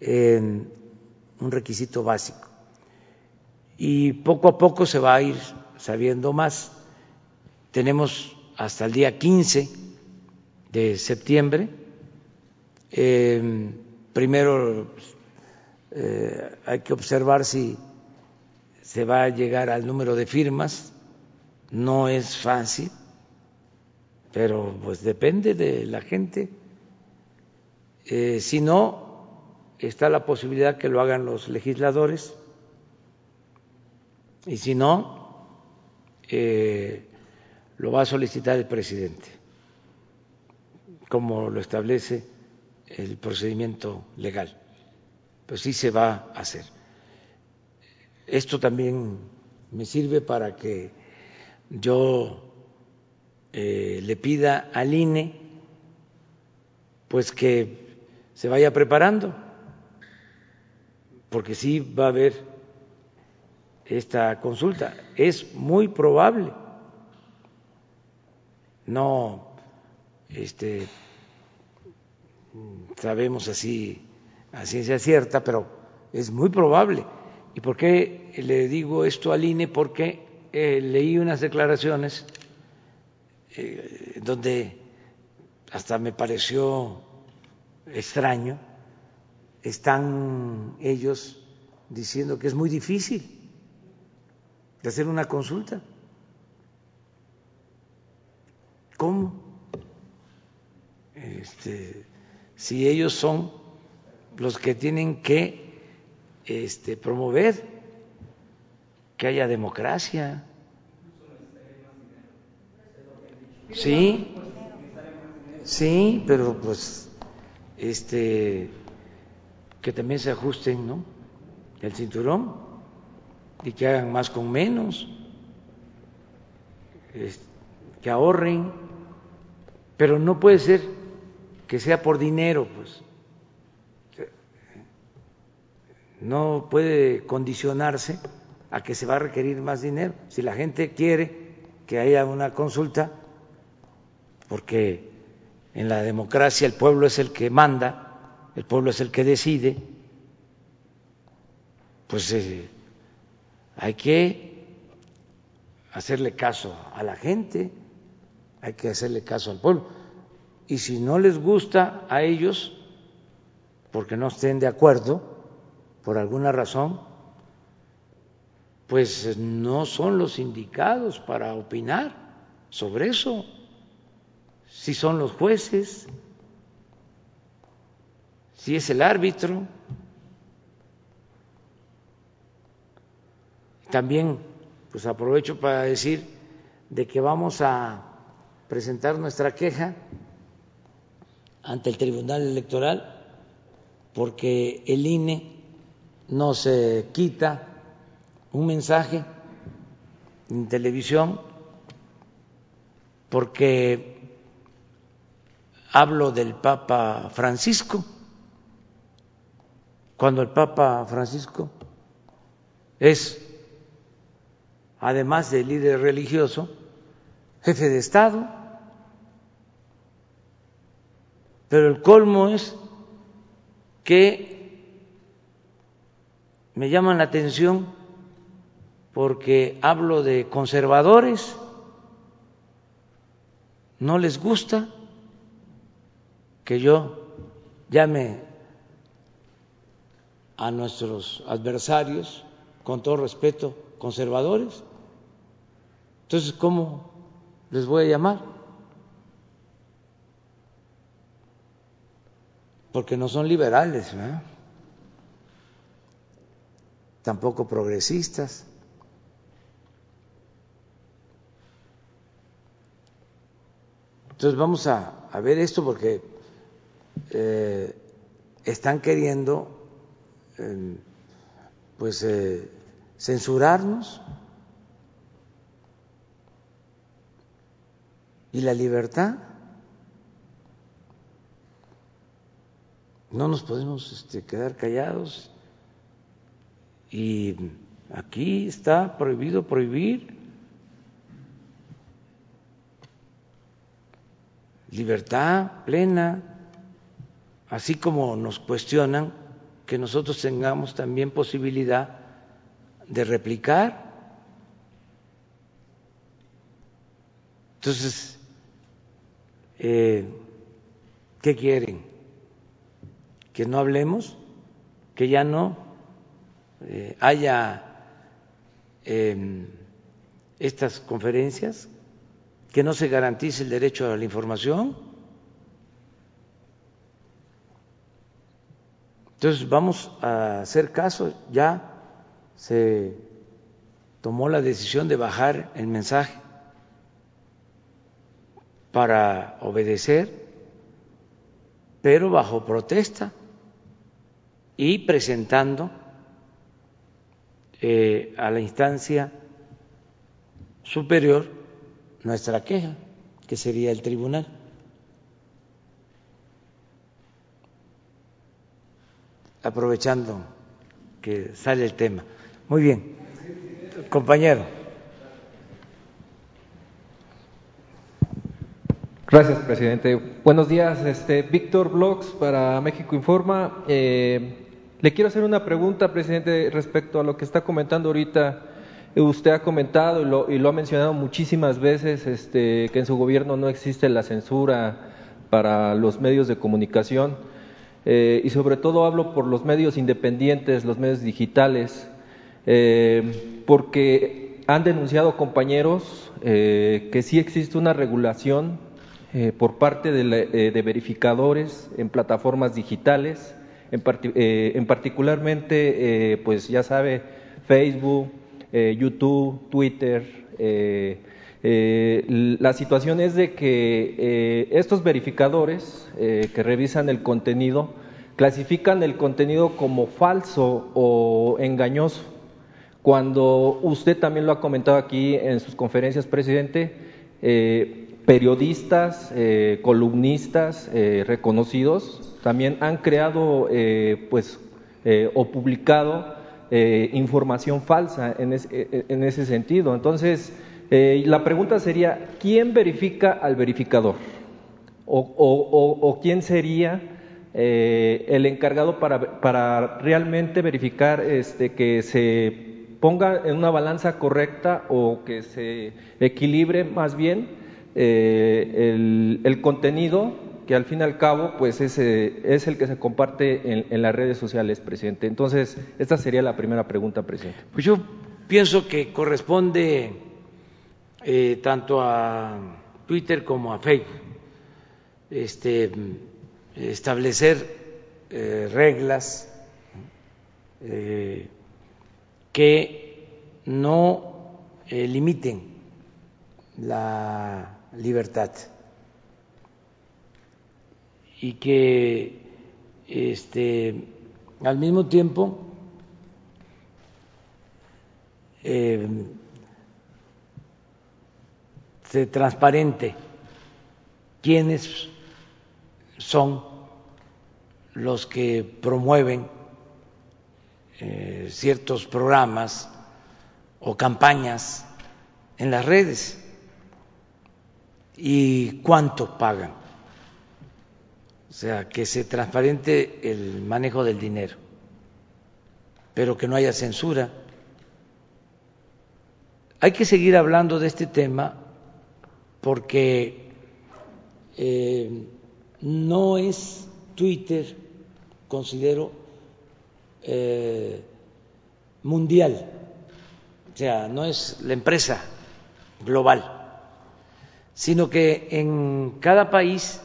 un requisito básico. Y poco a poco se va a ir sabiendo más tenemos hasta el día 15 de septiembre. Eh, primero eh, hay que observar si se va a llegar al número de firmas, no es fácil, pero pues depende de la gente. Eh, si no, está la posibilidad que lo hagan los legisladores y si no, eh, lo va a solicitar el presidente, como lo establece el procedimiento legal. Pues sí se va a hacer. Esto también me sirve para que yo eh, le pida al INE pues que se vaya preparando, porque sí va a haber esta consulta. Es muy probable, no este, sabemos así a ciencia cierta, pero es muy probable. ¿Y por qué le digo esto al INE? Porque eh, leí unas declaraciones eh, donde hasta me pareció extraño, están ellos diciendo que es muy difícil de hacer una consulta. ¿Cómo? Este, si ellos son los que tienen que este, promover que haya democracia. Sí, sí, pero pues este que también se ajusten, ¿no? El cinturón y que hagan más con menos, que ahorren, pero no puede ser que sea por dinero, pues. No puede condicionarse a que se va a requerir más dinero. Si la gente quiere que haya una consulta, porque en la democracia el pueblo es el que manda, el pueblo es el que decide, pues eh, hay que hacerle caso a la gente, hay que hacerle caso al pueblo. Y si no les gusta a ellos, porque no estén de acuerdo, por alguna razón, pues no son los indicados para opinar sobre eso, si son los jueces, si es el árbitro. También pues aprovecho para decir de que vamos a presentar nuestra queja ante el Tribunal Electoral porque el INE no se quita un mensaje en televisión porque hablo del Papa Francisco, cuando el Papa Francisco es, además de líder religioso, jefe de Estado, pero el colmo es que me llaman la atención porque hablo de conservadores, no les gusta que yo llame a nuestros adversarios, con todo respeto, conservadores. Entonces, ¿cómo les voy a llamar? Porque no son liberales, tampoco progresistas. Entonces vamos a, ver esto porque eh, están queriendo em, pues eh, censurarnos y la libertad. No nos podemos este, quedar callados y aquí está prohibido prohibir libertad plena, así como nos cuestionan que nosotros tengamos también posibilidad de replicar. Entonces, eh, ¿qué quieren? ¿Que no hablemos? que ya no eh, haya em, estas conferencias, que no se garantice el derecho a la información. Entonces vamos a hacer caso, ya se tomó la decisión de bajar el mensaje para obedecer, pero bajo protesta y presentando eh, a la instancia superior nuestra queja, que sería el tribunal. Aprovechando que sale el tema. Muy bien, compañero. Gracias, presidente. Buenos días, este Víctor Blogs para México Informa. Eh, le quiero hacer una pregunta, presidente, respecto a lo que está comentando ahorita. Usted ha comentado y lo, ha mencionado muchísimas veces este, que en su gobierno no existe la censura para los medios de comunicación eh, y sobre todo hablo por los medios independientes, los medios digitales, eh, porque han denunciado compañeros eh, que sí existe una regulación por parte de, de verificadores en plataformas digitales en, eh, en particularmente, eh, pues ya sabe, Facebook, eh, YouTube, Twitter. la situación es de que estos verificadores que revisan el contenido clasifican el contenido como falso o engañoso. Cuando usted también lo ha comentado aquí en sus conferencias, presidente, periodistas, columnistas reconocidos también han creado eh, pues, eh, o publicado eh, información falsa en, ese sentido. Entonces, la pregunta sería, ¿quién verifica al verificador? ¿O, quién sería el encargado para, realmente verificar este, que se ponga en una balanza correcta o que se equilibre más bien el, el contenido que al fin y al cabo pues es, es el que se comparte en, las redes sociales, presidente. Entonces, esta sería la primera pregunta, presidente. Pues yo pienso que corresponde eh, tanto a Twitter como a Facebook este, establecer eh, reglas eh, que no limiten la libertad. Y que este, al mismo tiempo eh, se transparente quiénes son los que promueven eh, ciertos programas o campañas en las redes y cuánto pagan o sea, que se transparente el manejo del dinero, pero que no haya censura. Hay que seguir hablando de este tema porque eh, no es Twitter, considero, eh, mundial, o sea, no es la empresa global, sino que en cada país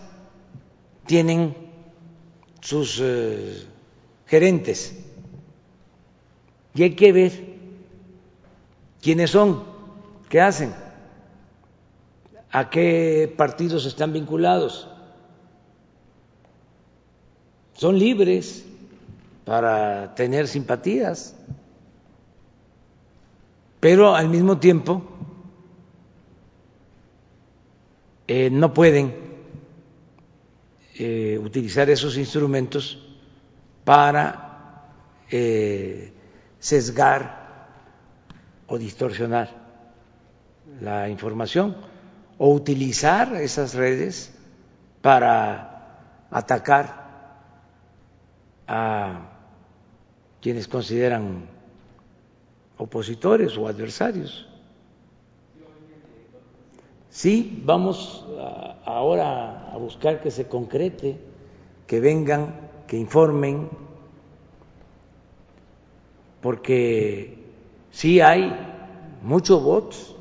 tienen sus eh, gerentes y hay que ver quiénes son, qué hacen, a qué partidos están vinculados. Son libres para tener simpatías, pero al mismo tiempo eh, no pueden eh, utilizar esos instrumentos para eh, sesgar o distorsionar la información o utilizar esas redes para atacar a quienes consideran opositores o adversarios. Sí, vamos ahora a buscar que se concrete, que vengan, que informen porque sí hay muchos votos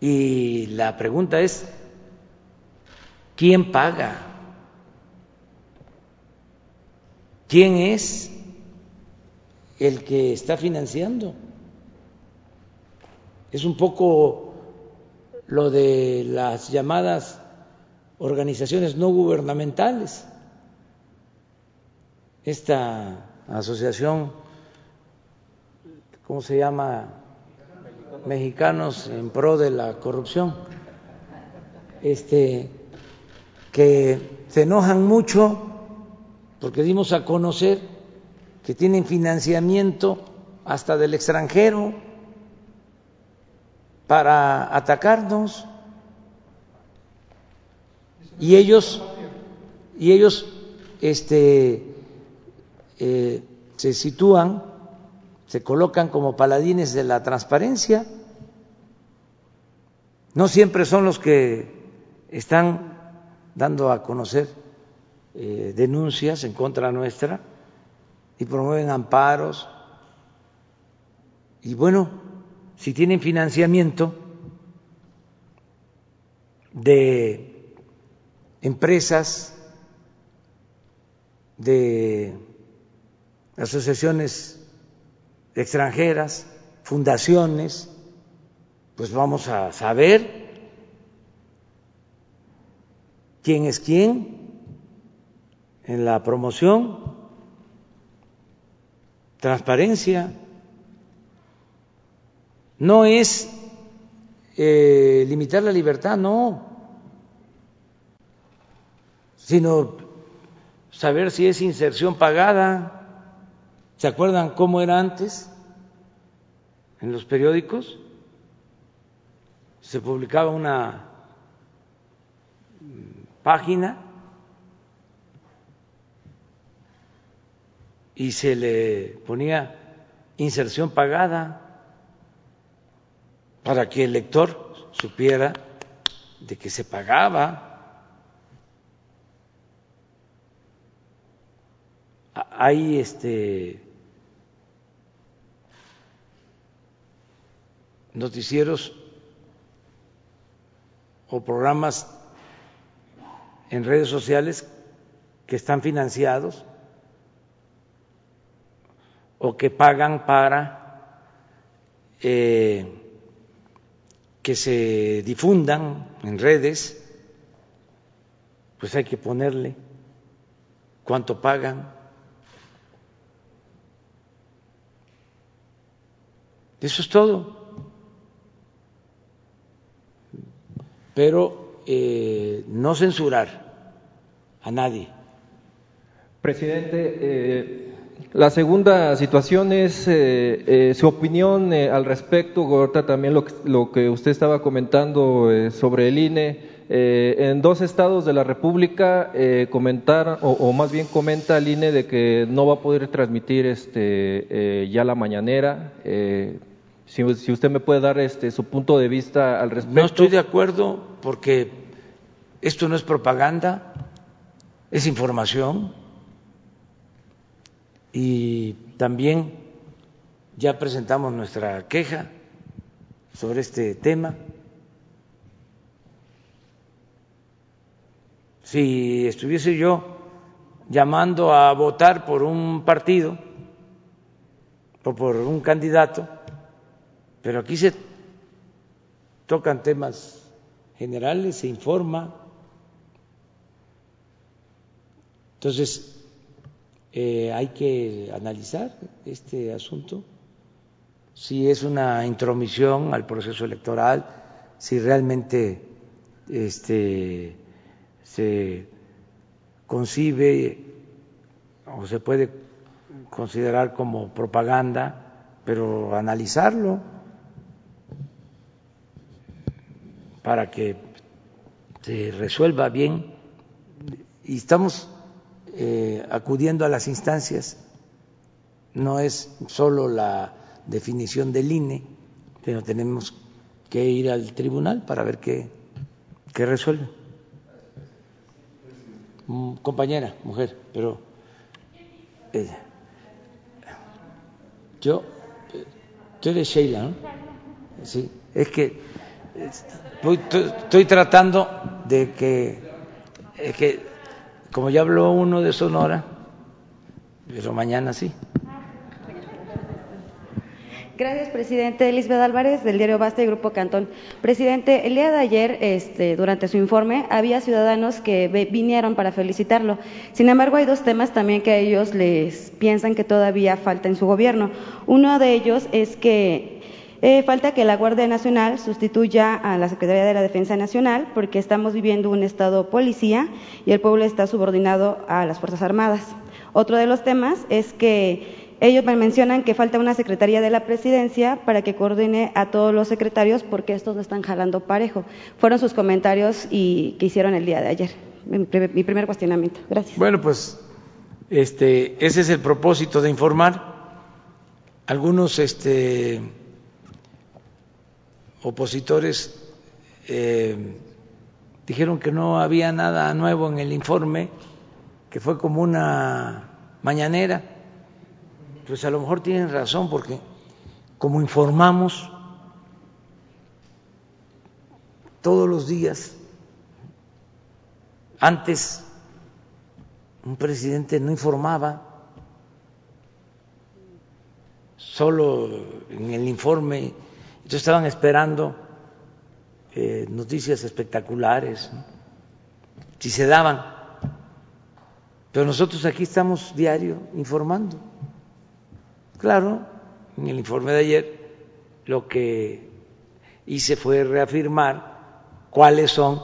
y la pregunta es, ¿quién paga? ¿Quién es el que está financiando? Es un poco lo de las llamadas organizaciones no gubernamentales. Esta asociación, ¿cómo se llama? Mexicanos en pro de la corrupción, este, que se enojan mucho porque dimos a conocer que tienen financiamiento hasta del extranjero para atacarnos. Y ellos y ellos este eh, se sitúan se colocan como paladines de la transparencia. No siempre son los que están dando a conocer eh, denuncias en contra nuestra y promueven amparos. Y bueno si tienen financiamiento de empresas, de asociaciones extranjeras, fundaciones, pues vamos a saber quién es quién en la promoción, transparencia no es eh, limitar la libertad, no, sino saber si es inserción pagada. ¿Se acuerdan cómo era antes en los periódicos? Se publicaba una página y se le ponía inserción pagada para que el lector supiera de que se pagaba. Hay este noticieros o programas en redes sociales que están financiados o que pagan para eh, que se difundan en redes, pues hay que ponerle cuánto pagan. Eso es todo. Pero eh, no censurar a nadie. Presidente, eh, la segunda situación es eh, eh, su opinión eh, al respecto, Gorta, también lo que, lo que, usted estaba comentando sobre el INE. en dos estados de la República comentar, o, o, más bien comenta el INE de que no va a poder transmitir este, ya la mañanera. Si, si, usted me puede dar este, su punto de vista al respecto. No estoy de acuerdo porque esto no es propaganda, es información y también ya presentamos nuestra queja sobre este tema. Si estuviese yo llamando a votar por un partido o por un candidato, pero aquí se tocan temas generales, se informa. Entonces, eh, hay que analizar este asunto, si es una intromisión al proceso electoral, si realmente este, se concibe o se puede considerar como propaganda, pero analizarlo para que se resuelva bien. Y estamos eh, acudiendo a las instancias. No es solo la definición del INE, pero tenemos que ir al tribunal para ver qué, qué resuelve. Mm, compañera, mujer, pero ella. Yo, tú eres Sheila, ¿no? Sí, es que estoy, tratando de que, que, como ya habló uno de Sonora, pero mañana sí. Gracias, presidente. Lisbeth Álvarez, del diario Basta y Grupo Cantón. Presidente, el día de ayer, este, durante su informe, había ciudadanos que vinieron para felicitarlo. Sin embargo, hay dos temas también que a ellos les piensan que todavía falta en su gobierno. Uno de ellos es que eh, falta que la Guardia Nacional sustituya a la Secretaría de la Defensa Nacional porque estamos viviendo un estado policía y el pueblo está subordinado a las Fuerzas Armadas. Otro de los temas es que ellos me mencionan que falta una secretaría de la presidencia para que coordine a todos los secretarios porque estos no están jalando parejo. Fueron sus comentarios y que hicieron el día de ayer. Mi primer cuestionamiento. Gracias. Bueno, pues este, ese es el propósito de informar. Algunos este, opositores eh, dijeron que no había nada nuevo en el informe, que fue como una mañanera. Pues a lo mejor tienen razón porque como informamos todos los días, antes un presidente no informaba, solo en el informe, entonces estaban esperando eh, noticias espectaculares, si se daban, pero nosotros aquí estamos diario informando. Claro, en el informe de ayer lo que hice fue reafirmar cuáles son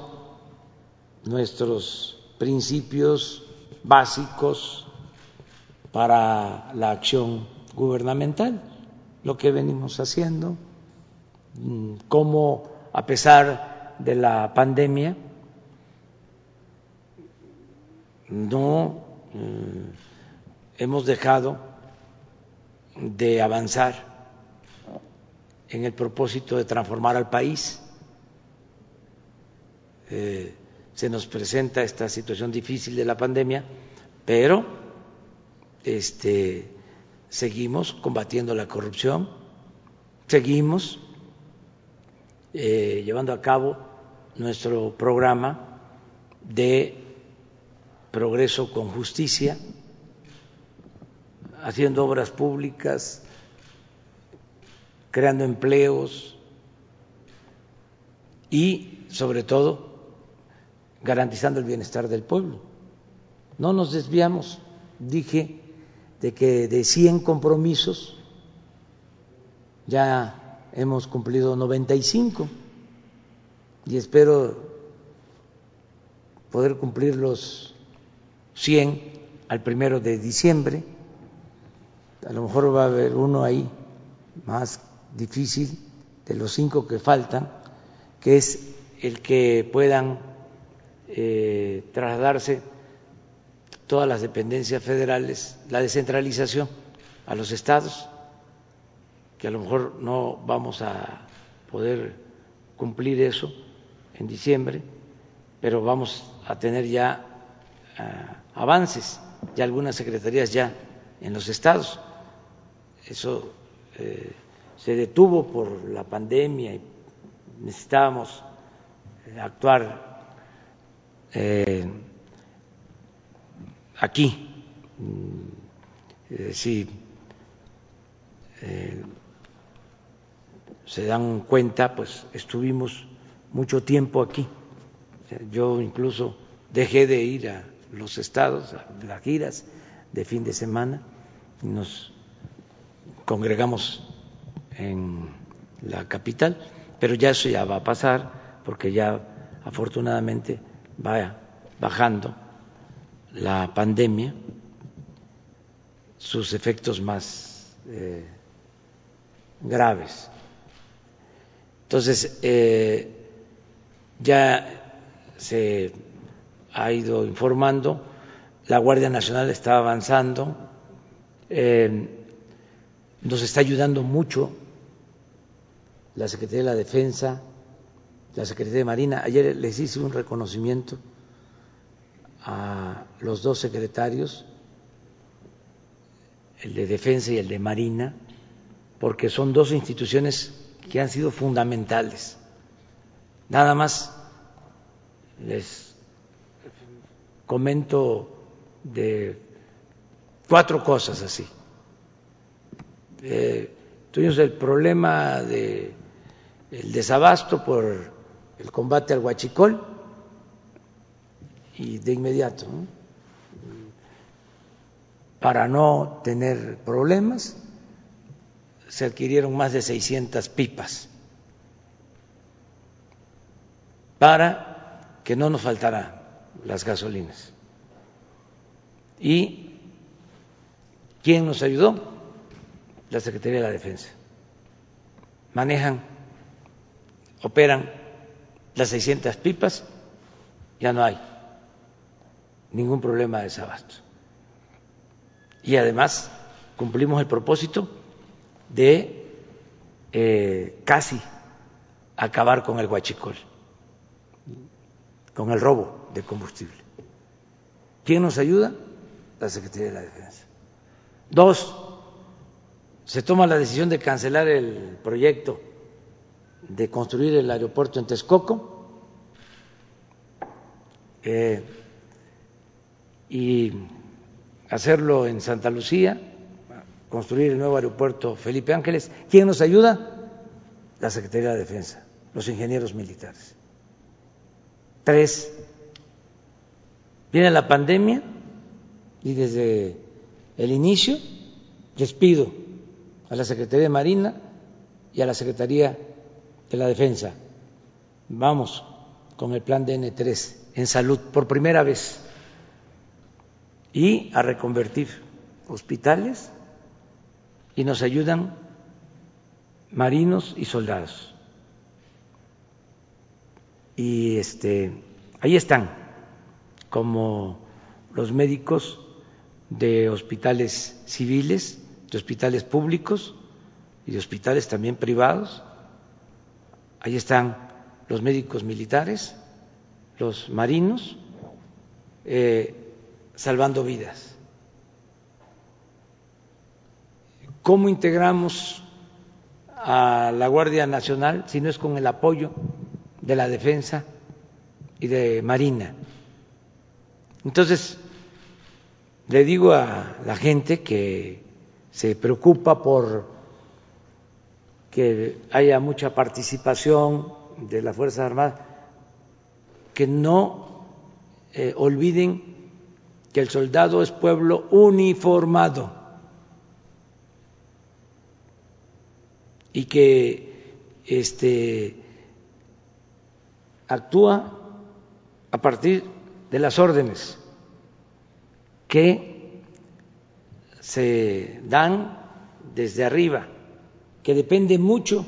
nuestros principios básicos para la acción gubernamental, lo que venimos haciendo, cómo a pesar de la pandemia no mm, hemos dejado de avanzar en el propósito de transformar al país. Eh, se nos presenta esta situación difícil de la pandemia, pero este, seguimos combatiendo la corrupción, seguimos eh, llevando a cabo nuestro programa de progreso con justicia haciendo obras públicas, creando empleos y, sobre todo, garantizando el bienestar del pueblo. No nos desviamos, dije, de que de 100 compromisos ya hemos cumplido 95 y espero poder cumplir los 100 al primero de diciembre. A lo mejor va a haber uno ahí más difícil de los cinco que faltan, que es el que puedan eh, trasladarse todas las dependencias federales, la descentralización a los estados, que a lo mejor no vamos a poder cumplir eso en diciembre, pero vamos a tener ya ah, avances, ya algunas secretarías ya en los estados eso eh, se detuvo por la pandemia y necesitábamos eh, actuar eh, aquí. si se dan cuenta, pues estuvimos mucho tiempo aquí. Yo incluso dejé de ir a los estados, a las giras de fin de semana, y nos congregamos en la capital, pero ya eso ya va a pasar porque ya afortunadamente va bajando la pandemia, sus efectos más eh, graves. Entonces, eh, ya se ha ido informando, la Guardia Nacional está avanzando. Eh, nos está ayudando mucho la Secretaría de la Defensa, la Secretaría de Marina. Ayer les hice un reconocimiento a los dos secretarios, el de Defensa y el de Marina, porque son dos instituciones que han sido fundamentales. Nada más les comento de cuatro cosas así. Eh, tuvimos el problema de el desabasto por el combate al huachicol y de inmediato, para no tener problemas, se adquirieron más de 600 pipas para que no nos faltaran las gasolinas. ¿Y quién nos ayudó? La Secretaría de la Defensa. Manejan, operan las 600 pipas, ya no hay ningún problema de desabasto. Y además cumplimos el propósito de eh, casi acabar con el huachicol, con el robo de combustible. ¿Quién nos ayuda? La Secretaría de la Defensa. Dos, se toma la decisión de cancelar el proyecto de construir el aeropuerto en Texcoco eh, y hacerlo en Santa Lucía construir el nuevo aeropuerto Felipe Ángeles. ¿Quién nos ayuda? La Secretaría de Defensa, los ingenieros militares. Tres, viene la pandemia y desde el inicio les pido a la Secretaría de Marina y a la Secretaría de la Defensa, vamos con el plan DN3 en salud por primera vez y a reconvertir hospitales y nos ayudan marinos y soldados. Y este, ahí están, como los médicos de hospitales civiles, de hospitales públicos y de hospitales también privados. Ahí están los médicos militares, los marinos, eh, salvando vidas. ¿Cómo integramos a la Guardia Nacional si no es con el apoyo de la defensa y de Marina? Entonces, le digo a la gente que se preocupa por que haya mucha participación de las Fuerzas Armadas, que no eh, olviden que el soldado es pueblo uniformado y que este, actúa a partir de las órdenes que se dan desde arriba, que depende mucho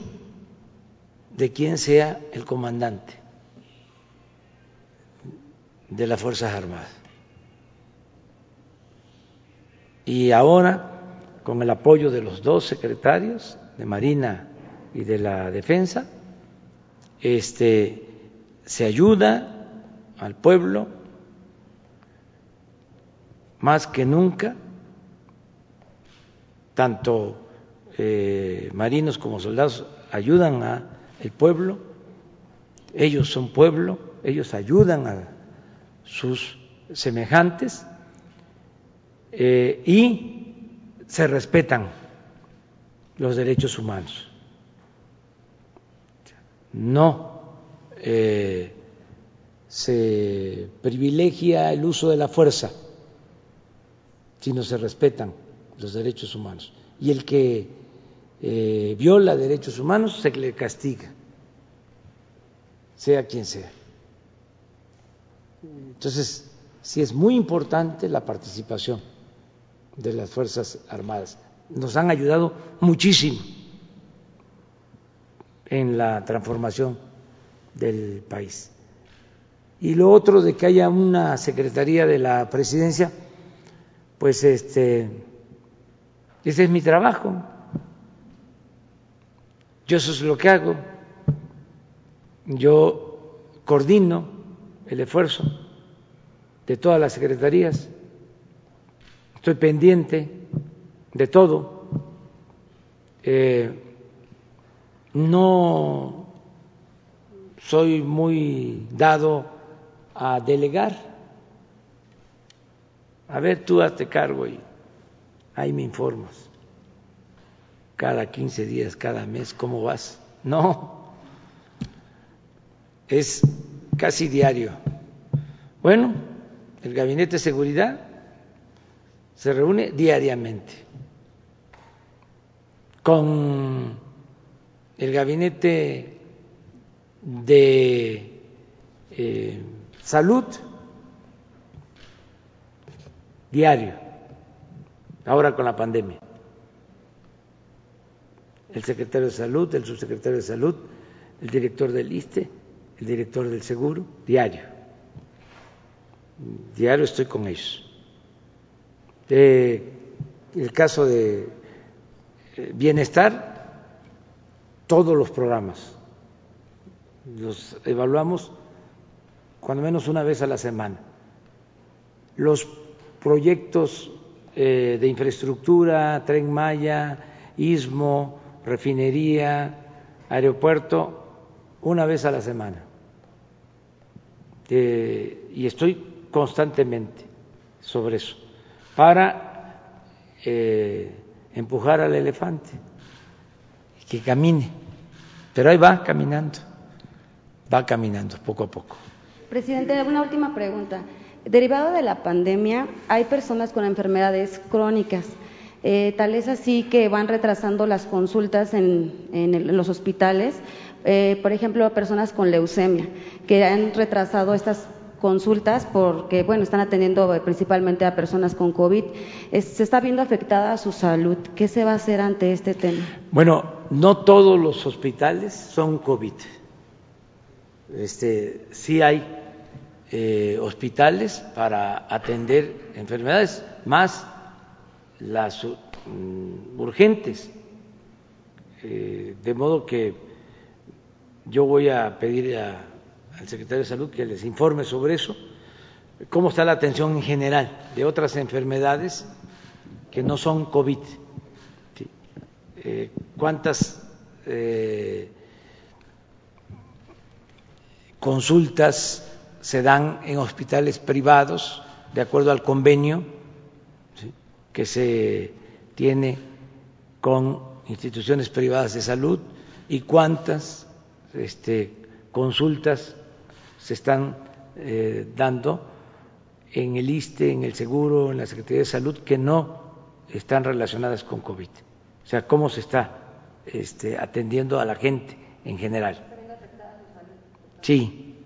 de quién sea el comandante de las Fuerzas Armadas. Y ahora, con el apoyo de los dos secretarios, de Marina y de la Defensa, este, se ayuda al pueblo más que nunca, tanto eh, marinos como soldados ayudan al pueblo, ellos son pueblo, ellos ayudan a sus semejantes eh, y se respetan los derechos humanos. No eh, se privilegia el uso de la fuerza, sino se respetan los derechos humanos. Y el que eh, viola derechos humanos se le castiga, sea quien sea. Entonces, sí es muy importante la participación de las Fuerzas Armadas nos han ayudado muchísimo en la transformación del país. Y lo otro de que haya una secretaría de la presidencia, pues este ese es mi trabajo. Yo eso es lo que hago. Yo coordino el esfuerzo de todas las secretarías. Estoy pendiente de todo Eh, no soy muy dado a delegar. A ver, tú hazte cargo y ahí me informas. Cada 15 días, cada mes, ¿cómo vas? No, es casi diario. Bueno, el Gabinete de Seguridad se reúne diariamente con el Gabinete de eh, Salud diario, ahora con la pandemia. El secretario de Salud, el subsecretario de Salud, el director del ISTE, el director del Seguro, diario. Diario estoy con ellos. Eh, el caso de bienestar, todos los programas los evaluamos cuando menos una vez a la semana. Los proyectos eh, de infraestructura, tren Maya, istmo, refinería, aeropuerto, una vez a la semana. Eh, y estoy constantemente sobre eso, para eh, empujar al elefante, que camine, pero ahí va caminando, va caminando poco a poco. Presidente, una última pregunta. Derivado de la pandemia, hay personas con enfermedades crónicas. Eh, tal es así que van retrasando las consultas en, los hospitales. Eh, por ejemplo, personas con leucemia, que han retrasado estas consultas porque, bueno, están atendiendo principalmente a personas con COVID. se está viendo afectada su salud. ¿Qué se va a hacer ante este tema? Bueno, no todos los hospitales son COVID. Este, sí hay eh, hospitales para atender enfermedades, más las mm, urgentes. Eh, de modo que yo voy a pedir al secretario de Salud que les informe sobre eso, cómo está la atención en general de otras enfermedades que no son COVID. Eh, ¿Cuántas consultas se dan en hospitales privados de acuerdo al convenio que se tiene con instituciones privadas de salud y cuántas este, consultas se están eh, dando en el ISTE, en el Seguro, en la Secretaría de Salud que no están relacionadas con COVID. O sea, cómo se está este, atendiendo a la gente en general. Sí,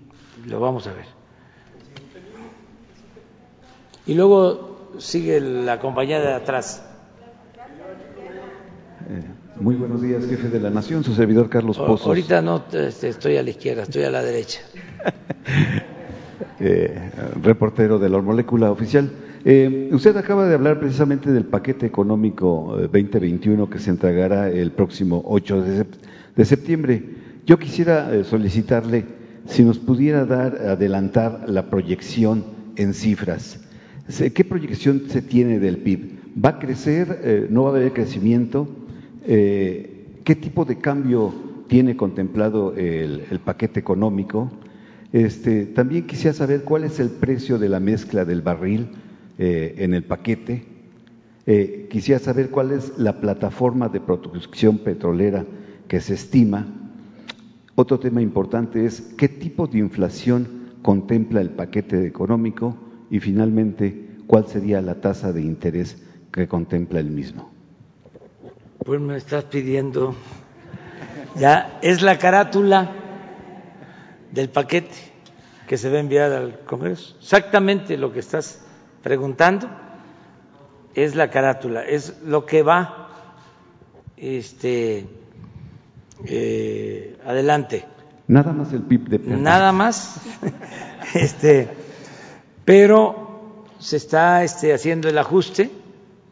lo vamos a ver. Y luego sigue la compañía de atrás. Eh, muy buenos días, jefe de la Nación, su servidor Carlos Pozos. Ahorita no este, estoy a la izquierda, estoy a la derecha. eh, reportero de la molécula oficial. Eh, usted acaba de hablar precisamente del paquete económico 2021 eh, que se entregará el próximo 8 de, septiembre. Yo quisiera solicitarle si nos pudiera dar, adelantar la proyección en cifras. ¿Qué proyección se tiene del PIB? ¿Va a crecer? Eh, ¿No va a haber crecimiento? Eh, ¿Qué tipo de cambio tiene contemplado el, paquete económico? Este, también quisiera saber cuál es el precio de la mezcla del barril eh, en el paquete. quisiera saber cuál es la plataforma de producción petrolera que se estima otro tema importante es qué tipo de inflación contempla el paquete económico y finalmente cuál sería la tasa de interés que contempla el mismo. Pues me estás pidiendo, ya es la carátula del paquete que se va a enviar al Congreso. Exactamente lo que estás preguntando es la carátula, es lo que va este, eh, adelante. Nada más el PIB de Nada más. este, pero se está este, haciendo el ajuste,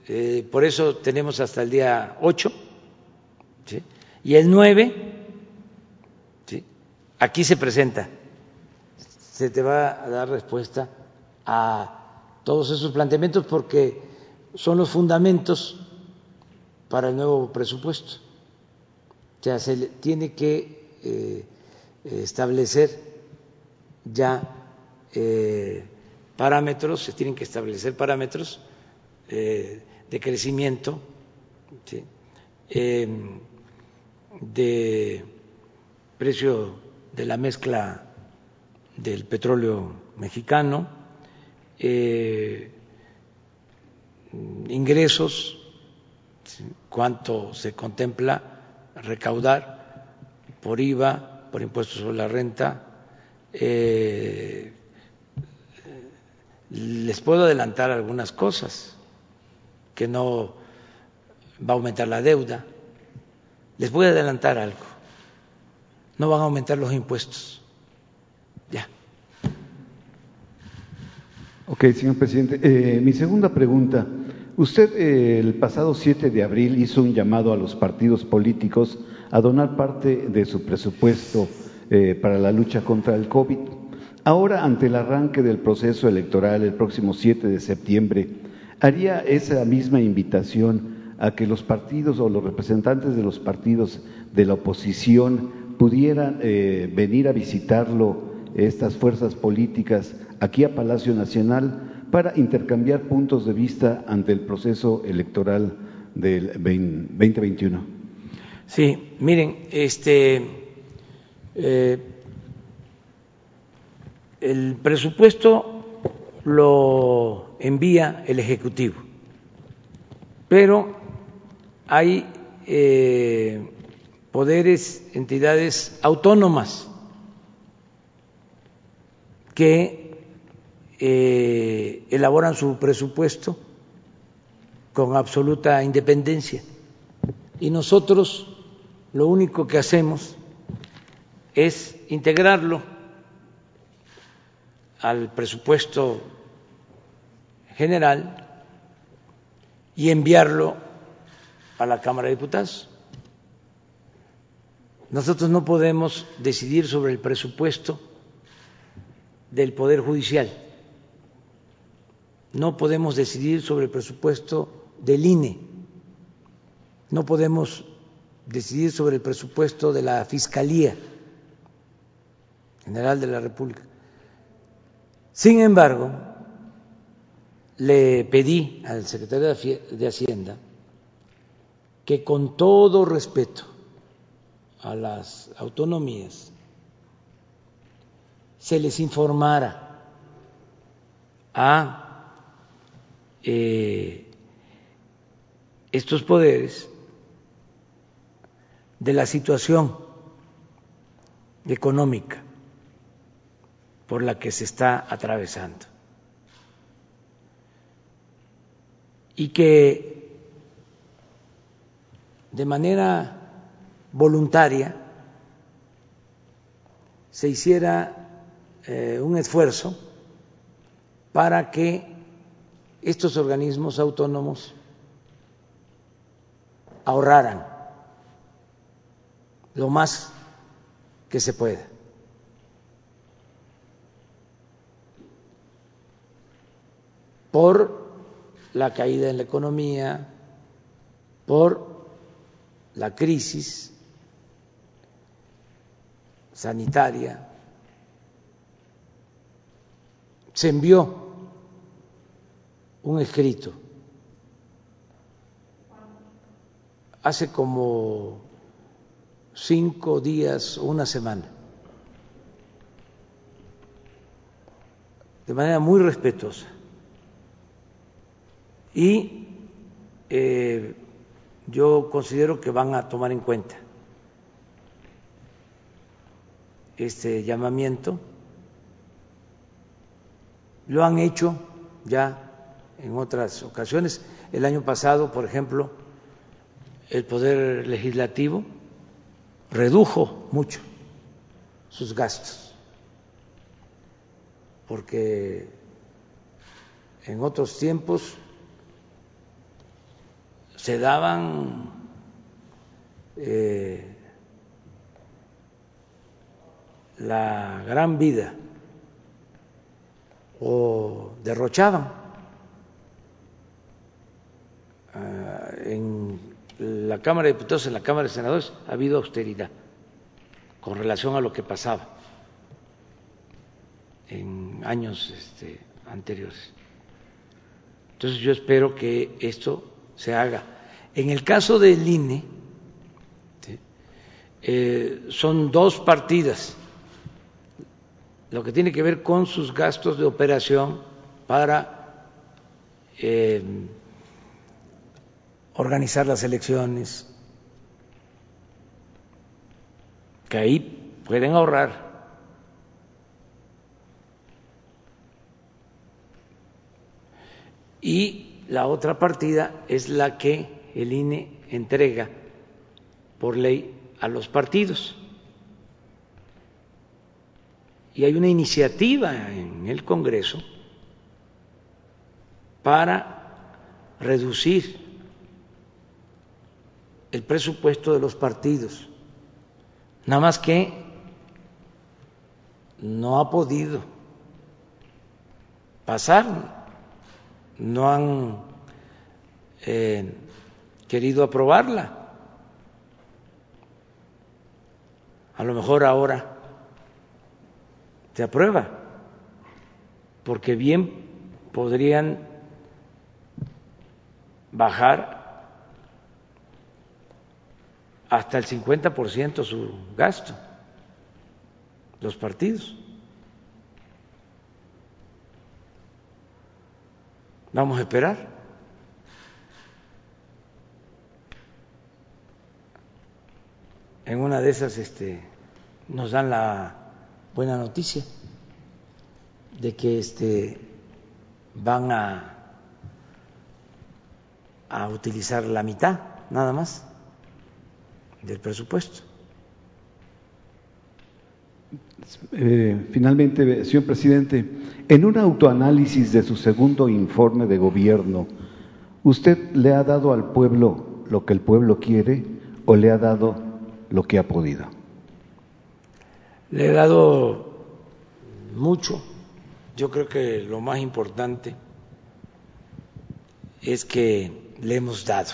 eh, por eso tenemos hasta el día 8, y el 9, aquí se presenta, se te va a dar respuesta a todos esos planteamientos porque son los fundamentos para el nuevo presupuesto. Sea, se tiene que eh, establecer ya eh, parámetros, se tienen que establecer parámetros de crecimiento, em, de precio de la mezcla del petróleo mexicano, ingresos, cuánto se contempla recaudar por IVA, por impuestos sobre la renta. Eh, les puedo adelantar algunas cosas, que no va a aumentar la deuda. Les voy a adelantar algo. No van a aumentar los impuestos. Ya. Ok, señor presidente. Eh, mi segunda pregunta. Usted eh, el pasado 7 de abril hizo un llamado a los partidos políticos a donar parte de su presupuesto eh, para la lucha contra el COVID. Ahora, ante el arranque del proceso electoral el próximo 7 de septiembre, ¿haría esa misma invitación a que los partidos o los representantes de los partidos de la oposición pudieran eh, venir a visitarlo, estas fuerzas políticas, aquí a Palacio Nacional? para intercambiar puntos de vista ante el proceso electoral del 2021. Sí, miren, este eh, el presupuesto lo envía el ejecutivo, pero hay eh, poderes, entidades autónomas que eh, elaboran su presupuesto con absoluta independencia. Y nosotros lo único que hacemos es integrarlo al presupuesto general y enviarlo a la Cámara de Diputados. Nosotros no podemos decidir sobre el presupuesto del Poder Judicial no podemos decidir sobre el presupuesto del INE, no podemos decidir sobre el presupuesto de la Fiscalía General de la República. Sin embargo, le pedí al secretario de Hacienda que con todo respeto a las autonomías se les informara a eh, estos poderes de la situación económica por la que se está atravesando y que de manera voluntaria se hiciera eh, un esfuerzo para que estos organismos autónomos ahorraran lo más que se pueda. por la caída en la economía, por la crisis sanitaria, se envió un escrito. Hace como cinco días o una semana, de manera muy respetuosa. Y eh, yo considero que van a tomar en cuenta este llamamiento. Lo han hecho ya en otras ocasiones. El año pasado, por ejemplo, el Poder Legislativo redujo mucho sus gastos, porque en otros tiempos se daban eh, la gran vida o derrochaban Ah, en la Cámara de Diputados, en la Cámara de Senadores, ha habido austeridad con relación a lo que pasaba en años este, anteriores. Entonces yo espero que esto se haga. En el caso del INE, eh, son dos partidas, lo que tiene que ver con sus gastos de operación para eh, organizar las elecciones, que ahí pueden ahorrar. Y la otra partida es la que el INE entrega por ley a los partidos. Y hay una iniciativa en el Congreso para reducir el presupuesto de los partidos. Nada más que no ha podido pasar, no han eh, querido aprobarla. A lo mejor ahora se aprueba, porque bien podrían bajar hasta el 50% su gasto, los partidos. Vamos a esperar. En una de esas este, nos dan la buena noticia de que este, van a, a utilizar la mitad nada más del presupuesto. Eh, finalmente, señor presidente, en un autoanálisis de su segundo informe de gobierno, ¿usted le ha dado al pueblo lo que el pueblo quiere o le ha dado lo que ha podido? Le he dado mucho. Yo creo que lo más importante es que le hemos dado.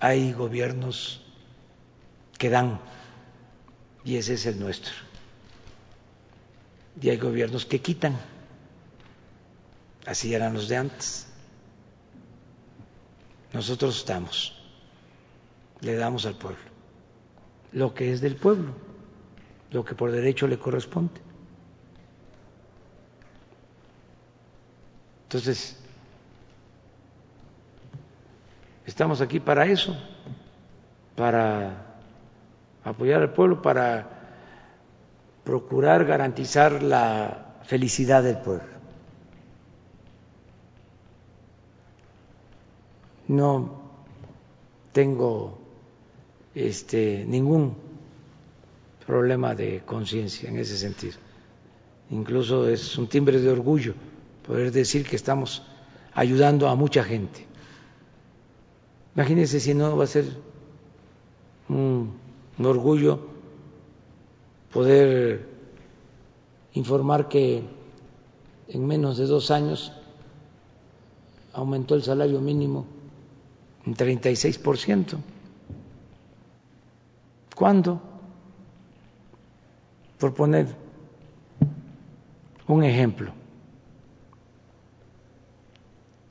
Hay gobiernos que dan y ese es el nuestro. Y hay gobiernos que quitan. Así eran los de antes. Nosotros estamos, le damos al pueblo lo que es del pueblo, lo que por derecho le corresponde. Entonces, estamos aquí para eso, para apoyar al pueblo para procurar garantizar la felicidad del pueblo. No tengo este, ningún problema de conciencia en ese sentido. Incluso es un timbre de orgullo poder decir que estamos ayudando a mucha gente. Imagínense si no va a ser un un orgullo poder informar que en menos de dos años aumentó el salario mínimo en 36%. ¿Cuándo? Por poner un ejemplo.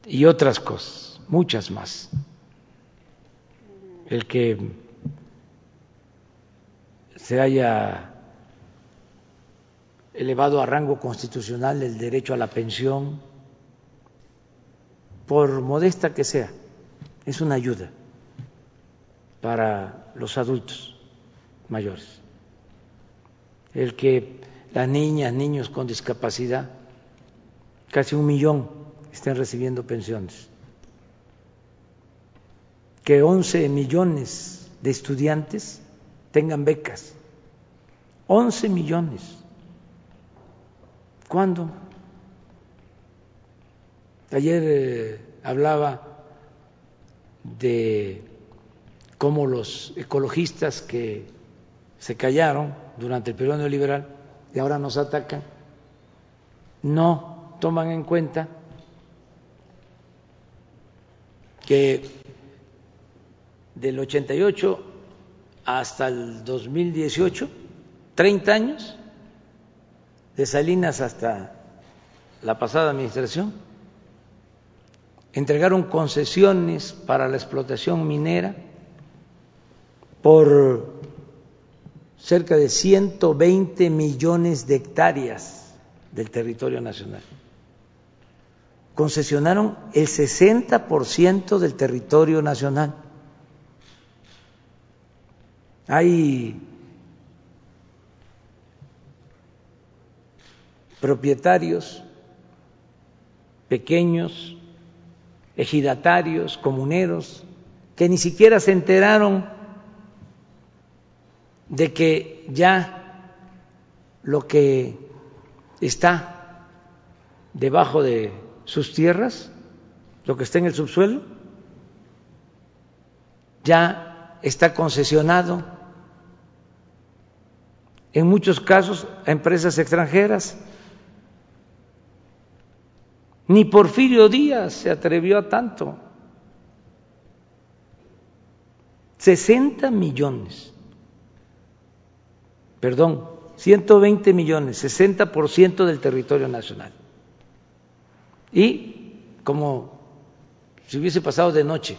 Y otras cosas, muchas más. El que se haya elevado a rango constitucional el derecho a la pensión, por modesta que sea, es una ayuda para los adultos mayores. El que las niñas, niños con discapacidad, casi un millón estén recibiendo pensiones, que 11 millones de estudiantes tengan becas 11 millones. ¿Cuándo? Ayer eh, hablaba de cómo los ecologistas que se callaron durante el periodo neoliberal y ahora nos atacan, no toman en cuenta que del 88 hasta el 2018, 30 años, de Salinas hasta la pasada administración, entregaron concesiones para la explotación minera por cerca de 120 millones de hectáreas del territorio nacional. Concesionaron el 60% del territorio nacional. Hay propietarios pequeños, ejidatarios, comuneros, que ni siquiera se enteraron de que ya lo que está debajo de sus tierras, lo que está en el subsuelo, ya está concesionado en muchos casos a empresas extranjeras. Ni Porfirio Díaz se atrevió a tanto. 60 millones perdón, 120 millones, 60% del territorio nacional. Y como si hubiese pasado de noche,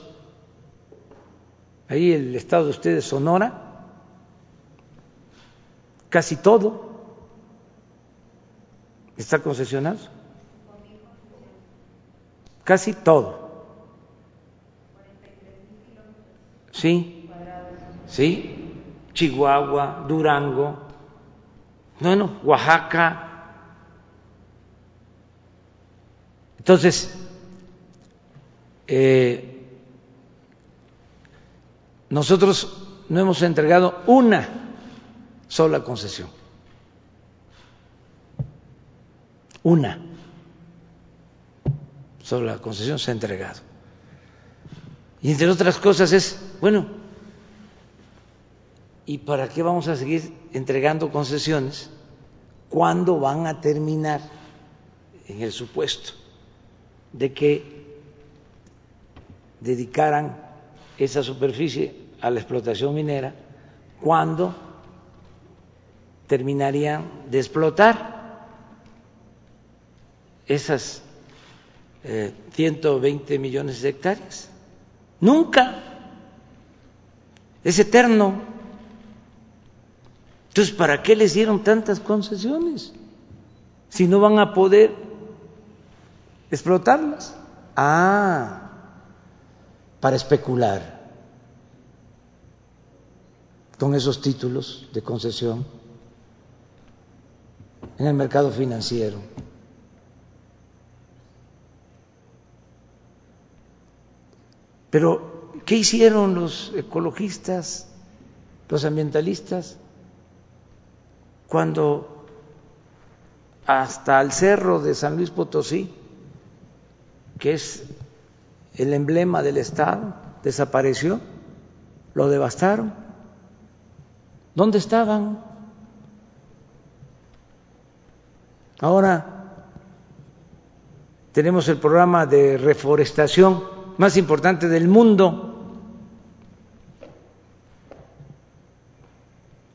ahí el estado de ustedes, Sonora, casi todo está concesionado. Casi todo. Sí, sí, Chihuahua, Durango, bueno, Oaxaca. Entonces, eh, nosotros no hemos entregado una sola concesión. Una sola concesión se ha entregado. Y entre otras cosas es, bueno, ¿Y para qué vamos a seguir entregando concesiones? ¿Cuándo van a terminar en el supuesto de que dedicaran esa superficie a la explotación minera? ¿Cuándo terminarían de explotar esas 120 eh, millones de hectáreas? Nunca. Es eterno. Entonces, ¿para qué les dieron tantas concesiones? Si no van a poder explotarlas. Ah, para especular con esos títulos de concesión en el mercado financiero. Pero, ¿qué hicieron los ecologistas, los ambientalistas? Cuando hasta el cerro de San Luis Potosí, que es el emblema del Estado, desapareció, lo devastaron. ¿Dónde estaban? Ahora tenemos el programa de reforestación más importante del mundo.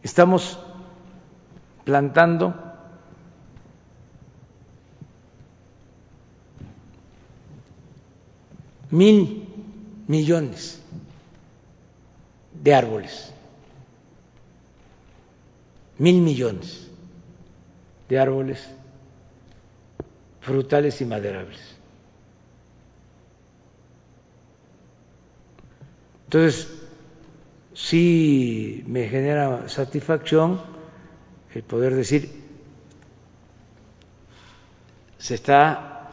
Estamos plantando mil millones de árboles, mil millones de árboles frutales y maderables. Entonces, sí me genera satisfacción el poder decir, se está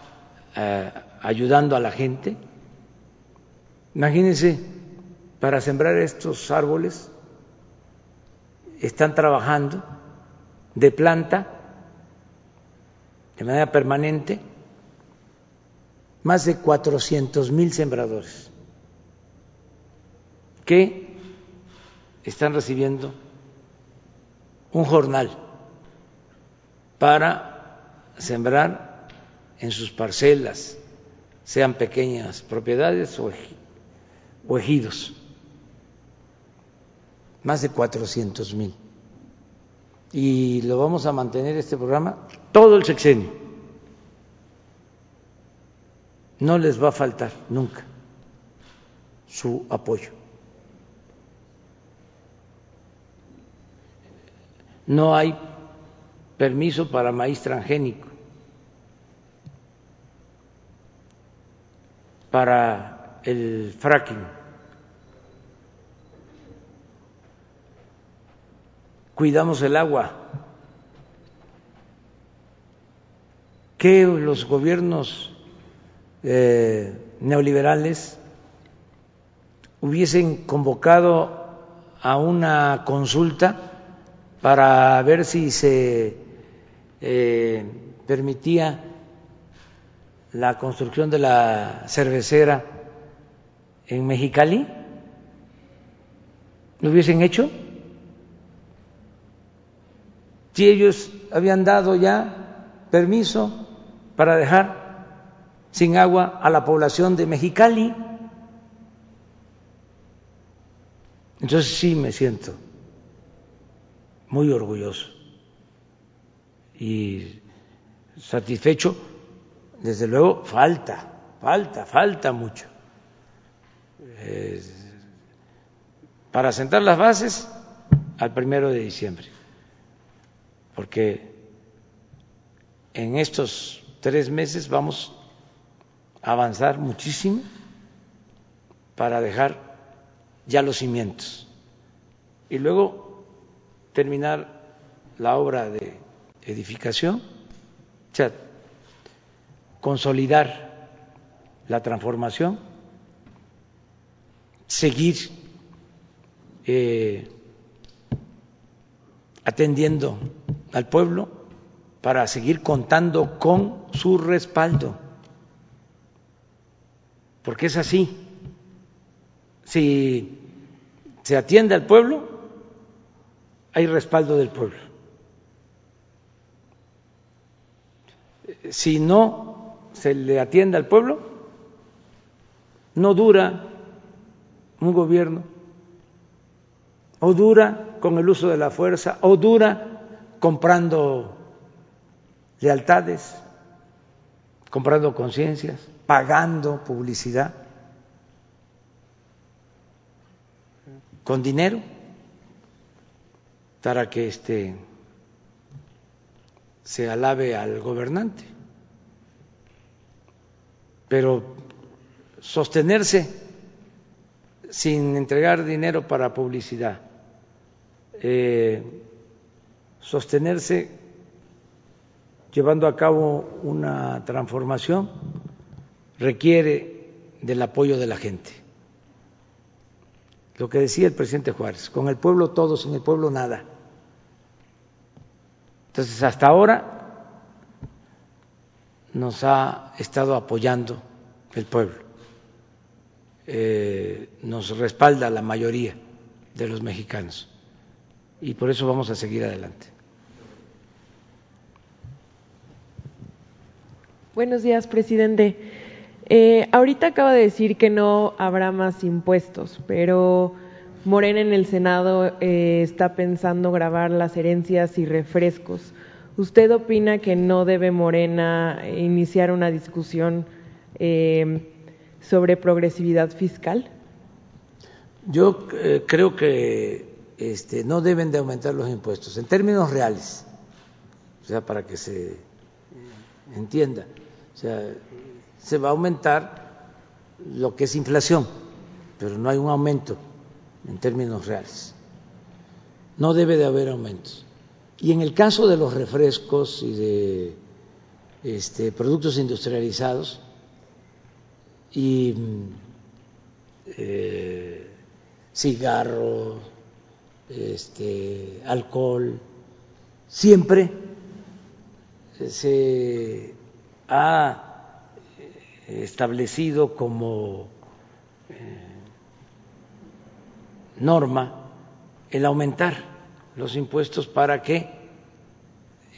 eh, ayudando a la gente. Imagínense, para sembrar estos árboles están trabajando de planta de manera permanente más de 400 mil sembradores que están recibiendo un jornal para sembrar en sus parcelas, sean pequeñas propiedades o ejidos. más de 400 mil. Y lo vamos a mantener este programa todo el sexenio. No les va a faltar nunca su apoyo. No hay permiso para maíz transgénico, para el fracking. Cuidamos el agua, que los gobiernos eh, neoliberales hubiesen convocado a una consulta para ver si se eh, permitía la construcción de la cervecera en Mexicali? ¿Lo hubiesen hecho? si ellos habían dado ya permiso para dejar sin agua a la población de Mexicali. Entonces sí me siento muy orgulloso y satisfecho. Desde luego falta, falta, falta mucho. para sentar las bases al primero de diciembre porque en estos tres meses vamos a avanzar muchísimo para dejar ya los cimientos y luego terminar la obra de edificación, o sea, consolidar la transformación, seguir eh, atendiendo al pueblo para seguir contando con su respaldo. Porque es así. Si se atiende al pueblo, hay respaldo del pueblo. Si no se le atiende al pueblo, no dura un gobierno, o dura con el uso de la fuerza, o dura comprando lealtades, comprando conciencias, pagando publicidad con dinero para que este se alabe al gobernante. Pero sostenerse sin entregar dinero para publicidad, eh, sostenerse llevando a cabo una transformación requiere del apoyo de la gente. Lo que decía el presidente Juárez, con el pueblo todo, sin el pueblo nada. Entonces, hasta ahora nos ha estado apoyando el pueblo, eh, nos respalda la mayoría de los mexicanos y por eso vamos a seguir adelante. Buenos días, presidente. Eh, ahorita acaba de decir que no habrá más impuestos, pero Morena en el Senado eh, está pensando grabar las herencias y refrescos. ¿Usted opina que no debe Morena iniciar una discusión eh, sobre progresividad fiscal? Yo creo que este, no deben de aumentar los impuestos en términos reales, o sea, para que se entienda. O sea, se va a aumentar lo que es inflación, pero no hay un aumento en términos reales. No debe de haber aumentos. Y en el caso de los refrescos y de este, productos industrializados y eh, cigarros, este, alcohol, siempre se ha establecido como eh, norma el aumentar los impuestos para que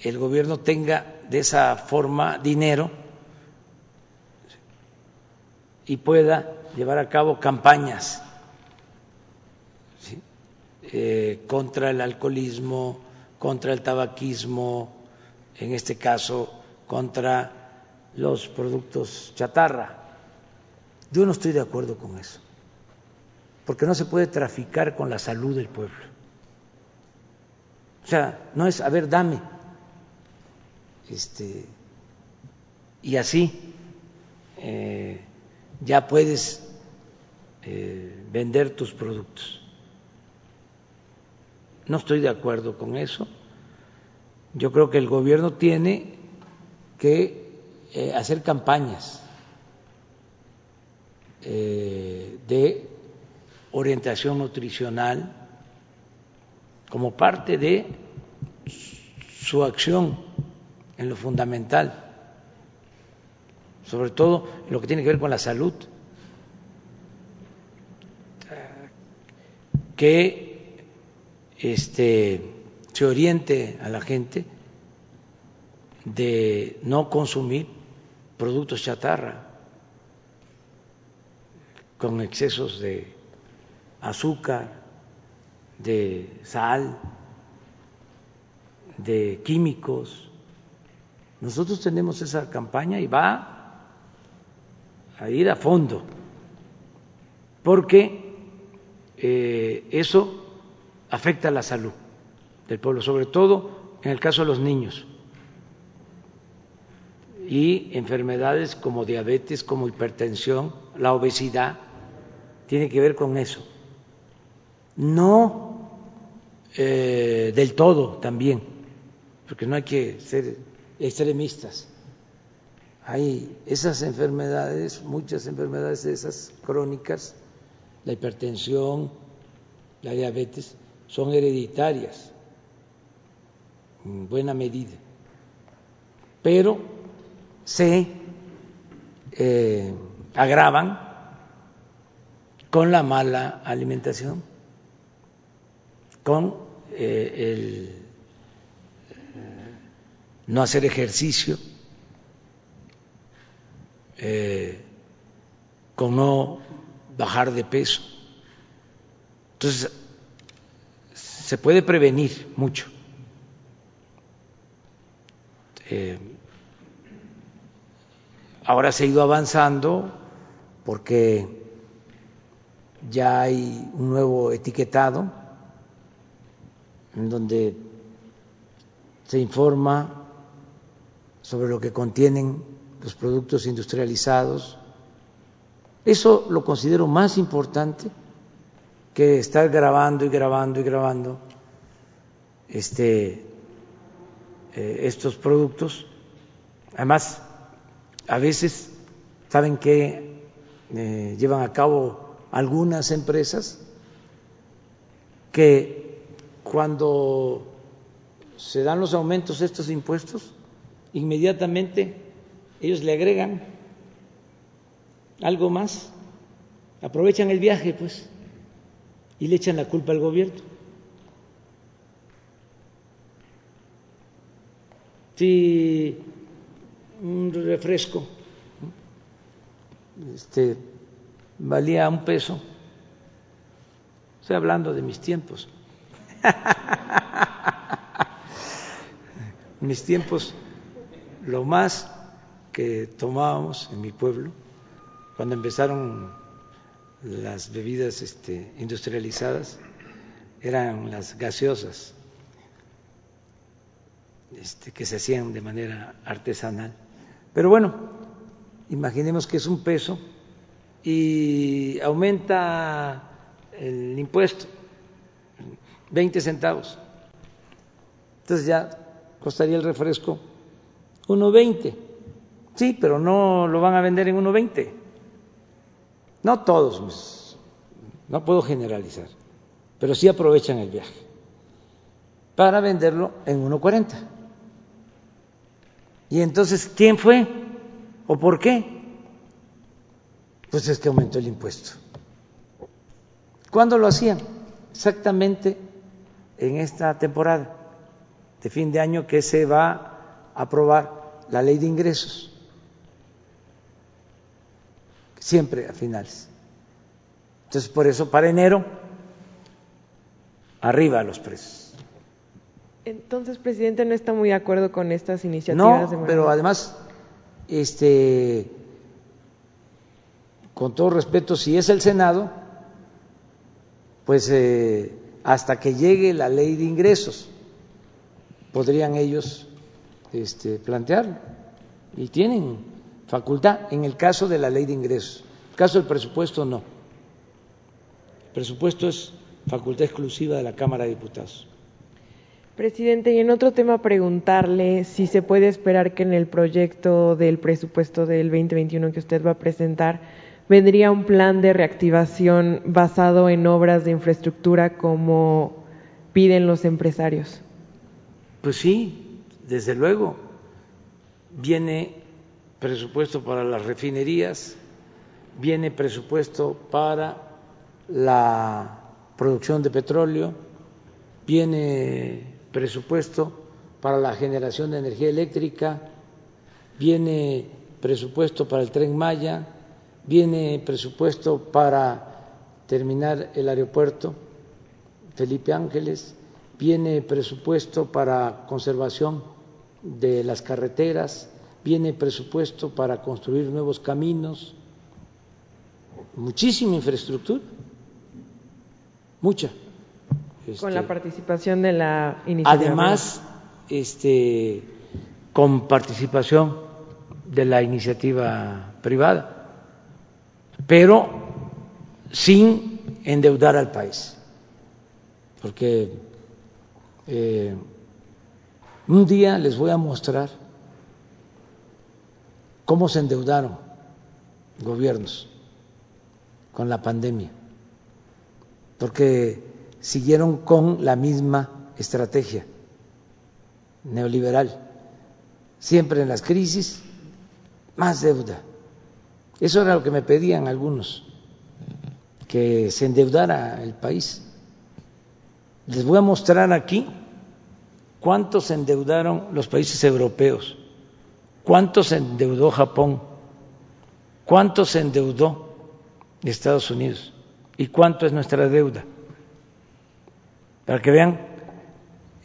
el gobierno tenga de esa forma dinero y pueda llevar a cabo campañas eh, contra el alcoholismo, contra el tabaquismo, en este caso contra los productos chatarra. Yo no estoy de acuerdo con eso, porque no se puede traficar con la salud del pueblo. O sea, no es, a ver, dame. Este, y así eh, ya puedes eh, vender tus productos. No estoy de acuerdo con eso. Yo creo que el gobierno tiene que eh, hacer campañas de orientación nutricional como parte de su acción en lo fundamental, sobre todo en lo que tiene que ver con la salud, que este, se oriente a la gente de no consumir productos chatarra con excesos de azúcar, de sal, de químicos. Nosotros tenemos esa campaña y va a ir a fondo, porque eh, eso afecta la salud del pueblo, sobre todo en el caso de los niños y enfermedades como diabetes, como hipertensión, la obesidad, tiene que ver con eso. No eh, del todo también, porque no hay que ser extremistas. Hay esas enfermedades, muchas enfermedades de esas crónicas, la hipertensión, la diabetes, son hereditarias en buena medida, pero se eh, agravan con la mala alimentación con eh, el eh, no hacer ejercicio, eh, con no bajar de peso. Entonces, se puede prevenir mucho. Ahora se ha ido avanzando porque ya hay un nuevo etiquetado en donde se informa sobre lo que contienen los productos industrializados. Eso lo considero más importante que estar grabando y grabando y grabando este, eh, estos productos. Además, a veces, ¿saben que eh, llevan a cabo algunas empresas que cuando se dan los aumentos de estos impuestos, inmediatamente ellos le agregan algo más, aprovechan el viaje, pues, y le echan la culpa al gobierno. Si un refresco este, valía un peso, estoy hablando de mis tiempos, mis tiempos, lo más que tomábamos en mi pueblo, cuando empezaron las bebidas este, industrializadas, eran las gaseosas, este, que se hacían de manera artesanal. Pero bueno, imaginemos que es un peso y aumenta el impuesto 20 centavos. Entonces ya costaría el refresco 1.20. Sí, pero no lo van a vender en 1.20. No todos, no puedo generalizar, pero sí aprovechan el viaje para venderlo en 1.40. Y entonces, ¿quién fue? ¿O por qué? Pues es que aumentó el impuesto. ¿Cuándo lo hacían? Exactamente en esta temporada de fin de año que se va a aprobar la ley de ingresos, siempre a finales. Entonces, por eso para enero arriba los precios. Entonces, presidente, no está muy de acuerdo con estas iniciativas. No, pero además, este, con todo respeto, si es el Senado, pues eh, hasta que llegue la ley de ingresos, podrían ellos este, plantearlo. Y tienen facultad en el caso de la ley de ingresos. En el caso del presupuesto, no. El presupuesto es facultad exclusiva de la Cámara de Diputados. Presidente, y en otro tema preguntarle si se puede esperar que en el proyecto del presupuesto del 2021 que usted va a presentar vendría un plan de reactivación basado en obras de infraestructura como piden los empresarios. Pues sí, desde luego. Viene presupuesto para las refinerías, viene presupuesto para la producción de petróleo, viene presupuesto para la generación de energía eléctrica, viene presupuesto para el tren Maya, viene presupuesto para terminar el aeropuerto Felipe Ángeles, viene presupuesto para conservación de las carreteras, viene presupuesto para construir nuevos caminos, muchísima infraestructura, mucha. Con la este, participación de la iniciativa. Además, este, con participación de la iniciativa privada, pero sin endeudar al país, porque eh, un día les voy a mostrar cómo se endeudaron gobiernos con la pandemia, porque siguieron con la misma estrategia neoliberal, siempre en las crisis, más deuda. Eso era lo que me pedían algunos, que se endeudara el país. Les voy a mostrar aquí cuánto se endeudaron los países europeos, cuánto se endeudó Japón, cuánto se endeudó Estados Unidos y cuánto es nuestra deuda. Para que vean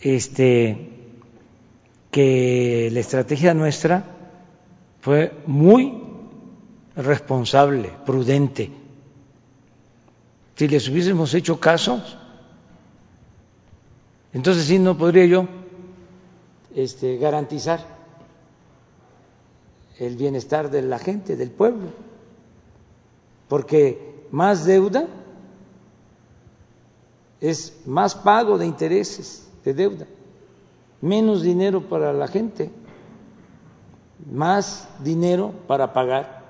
este, que la estrategia nuestra fue muy responsable, prudente. Si les hubiésemos hecho caso, entonces sí no podría yo este, garantizar el bienestar de la gente, del pueblo, porque más deuda es más pago de intereses de deuda, menos dinero para la gente, más dinero para pagar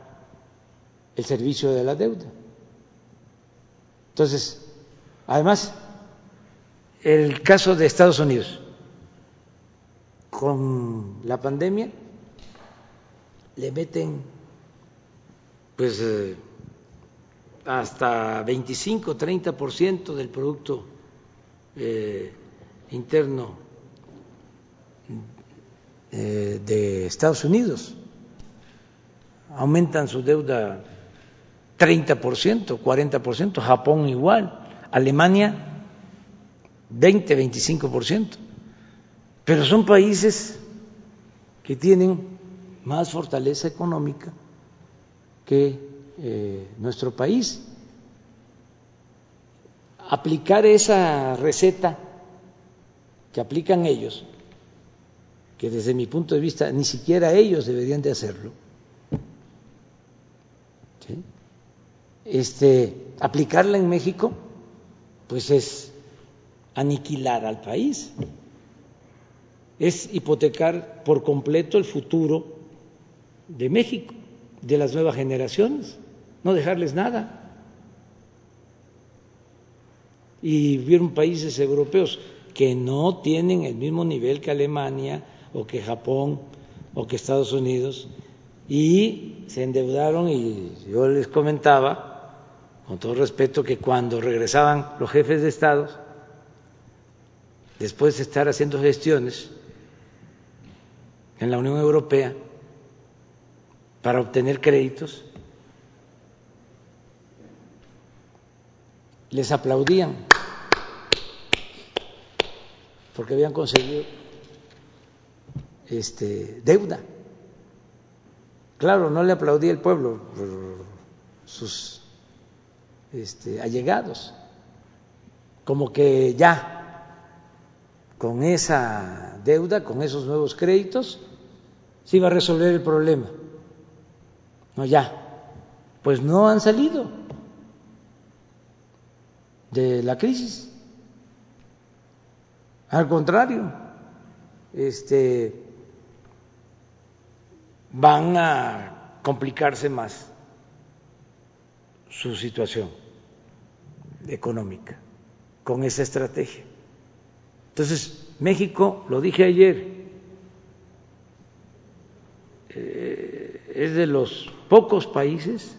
el servicio de la deuda. Entonces, además, el caso de Estados Unidos con la pandemia le meten pues eh, hasta 25, 30% del producto eh, interno eh, de Estados Unidos. Aumentan su deuda 30%, 40%, Japón igual, Alemania 20, 25%. Pero son países que tienen más fortaleza económica que eh, nuestro país. Aplicar esa receta que aplican ellos, que desde mi punto de vista ni siquiera ellos deberían de hacerlo, este, aplicarla en México, pues es aniquilar al país, es hipotecar por completo el futuro de México, de las nuevas generaciones, no dejarles nada. Y vieron países europeos que no tienen el mismo nivel que Alemania o que Japón o que Estados Unidos y se endeudaron y yo les comentaba, con todo respeto, que cuando regresaban los jefes de Estados, después de estar haciendo gestiones en la Unión Europea para obtener créditos, les aplaudían porque habían conseguido este, deuda. Claro, no le aplaudía el pueblo, sus este, allegados, como que ya con esa deuda, con esos nuevos créditos, se iba a resolver el problema. No, ya, pues no han salido de la crisis. Al contrario, este, van a complicarse más su situación económica con esa estrategia. Entonces, México, lo dije ayer, eh, es de los pocos países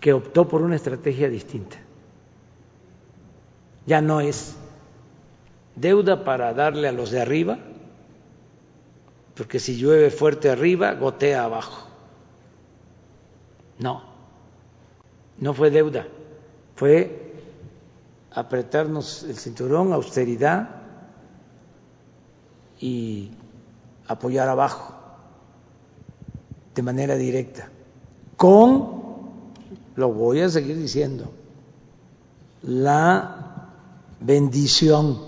que optó por una estrategia distinta. Ya no es deuda para darle a los de arriba, porque si llueve fuerte arriba, gotea abajo. No, no fue deuda, fue apretarnos el cinturón, austeridad y apoyar abajo de manera directa, con, lo voy a seguir diciendo, la bendición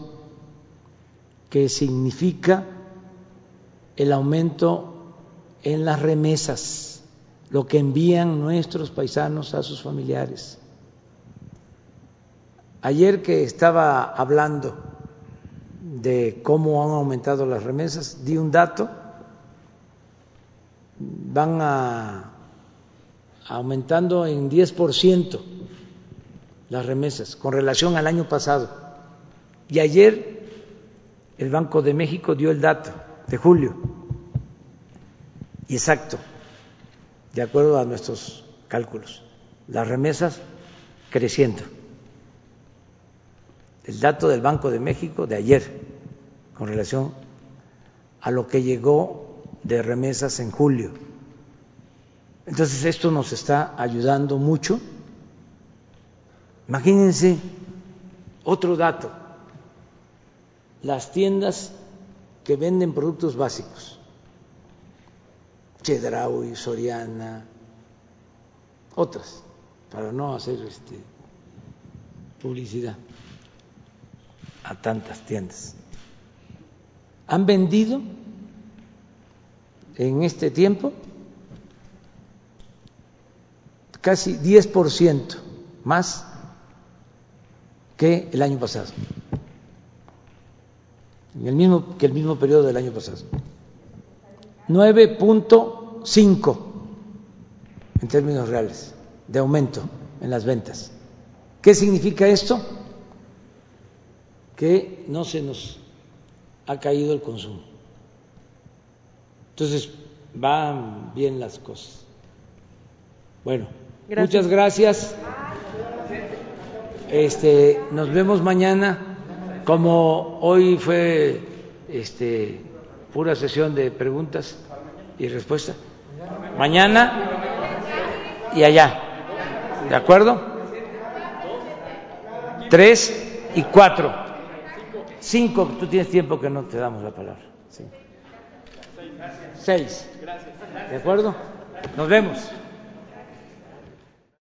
que significa el aumento en las remesas, lo que envían nuestros paisanos a sus familiares. Ayer que estaba hablando de cómo han aumentado las remesas, di un dato, van a aumentando en 10% las remesas con relación al año pasado. Y ayer el Banco de México dio el dato de julio. Y exacto, de acuerdo a nuestros cálculos, las remesas creciendo. El dato del Banco de México de ayer con relación a lo que llegó de remesas en julio. Entonces esto nos está ayudando mucho. Imagínense otro dato. Las tiendas que venden productos básicos, Chedraui, Soriana, otras, para no hacer este, publicidad a tantas tiendas. Han vendido en este tiempo casi 10% más que el año pasado en el mismo, que el mismo periodo del año pasado. 9.5 en términos reales de aumento en las ventas. ¿Qué significa esto? Que no se nos ha caído el consumo. Entonces, van bien las cosas. Bueno, muchas gracias. Este, nos vemos mañana. Como hoy fue este, pura sesión de preguntas y respuestas, mañana y allá. ¿De acuerdo? Tres y cuatro. Cinco, tú tienes tiempo que no te damos la palabra. Seis. ¿De acuerdo? Nos vemos.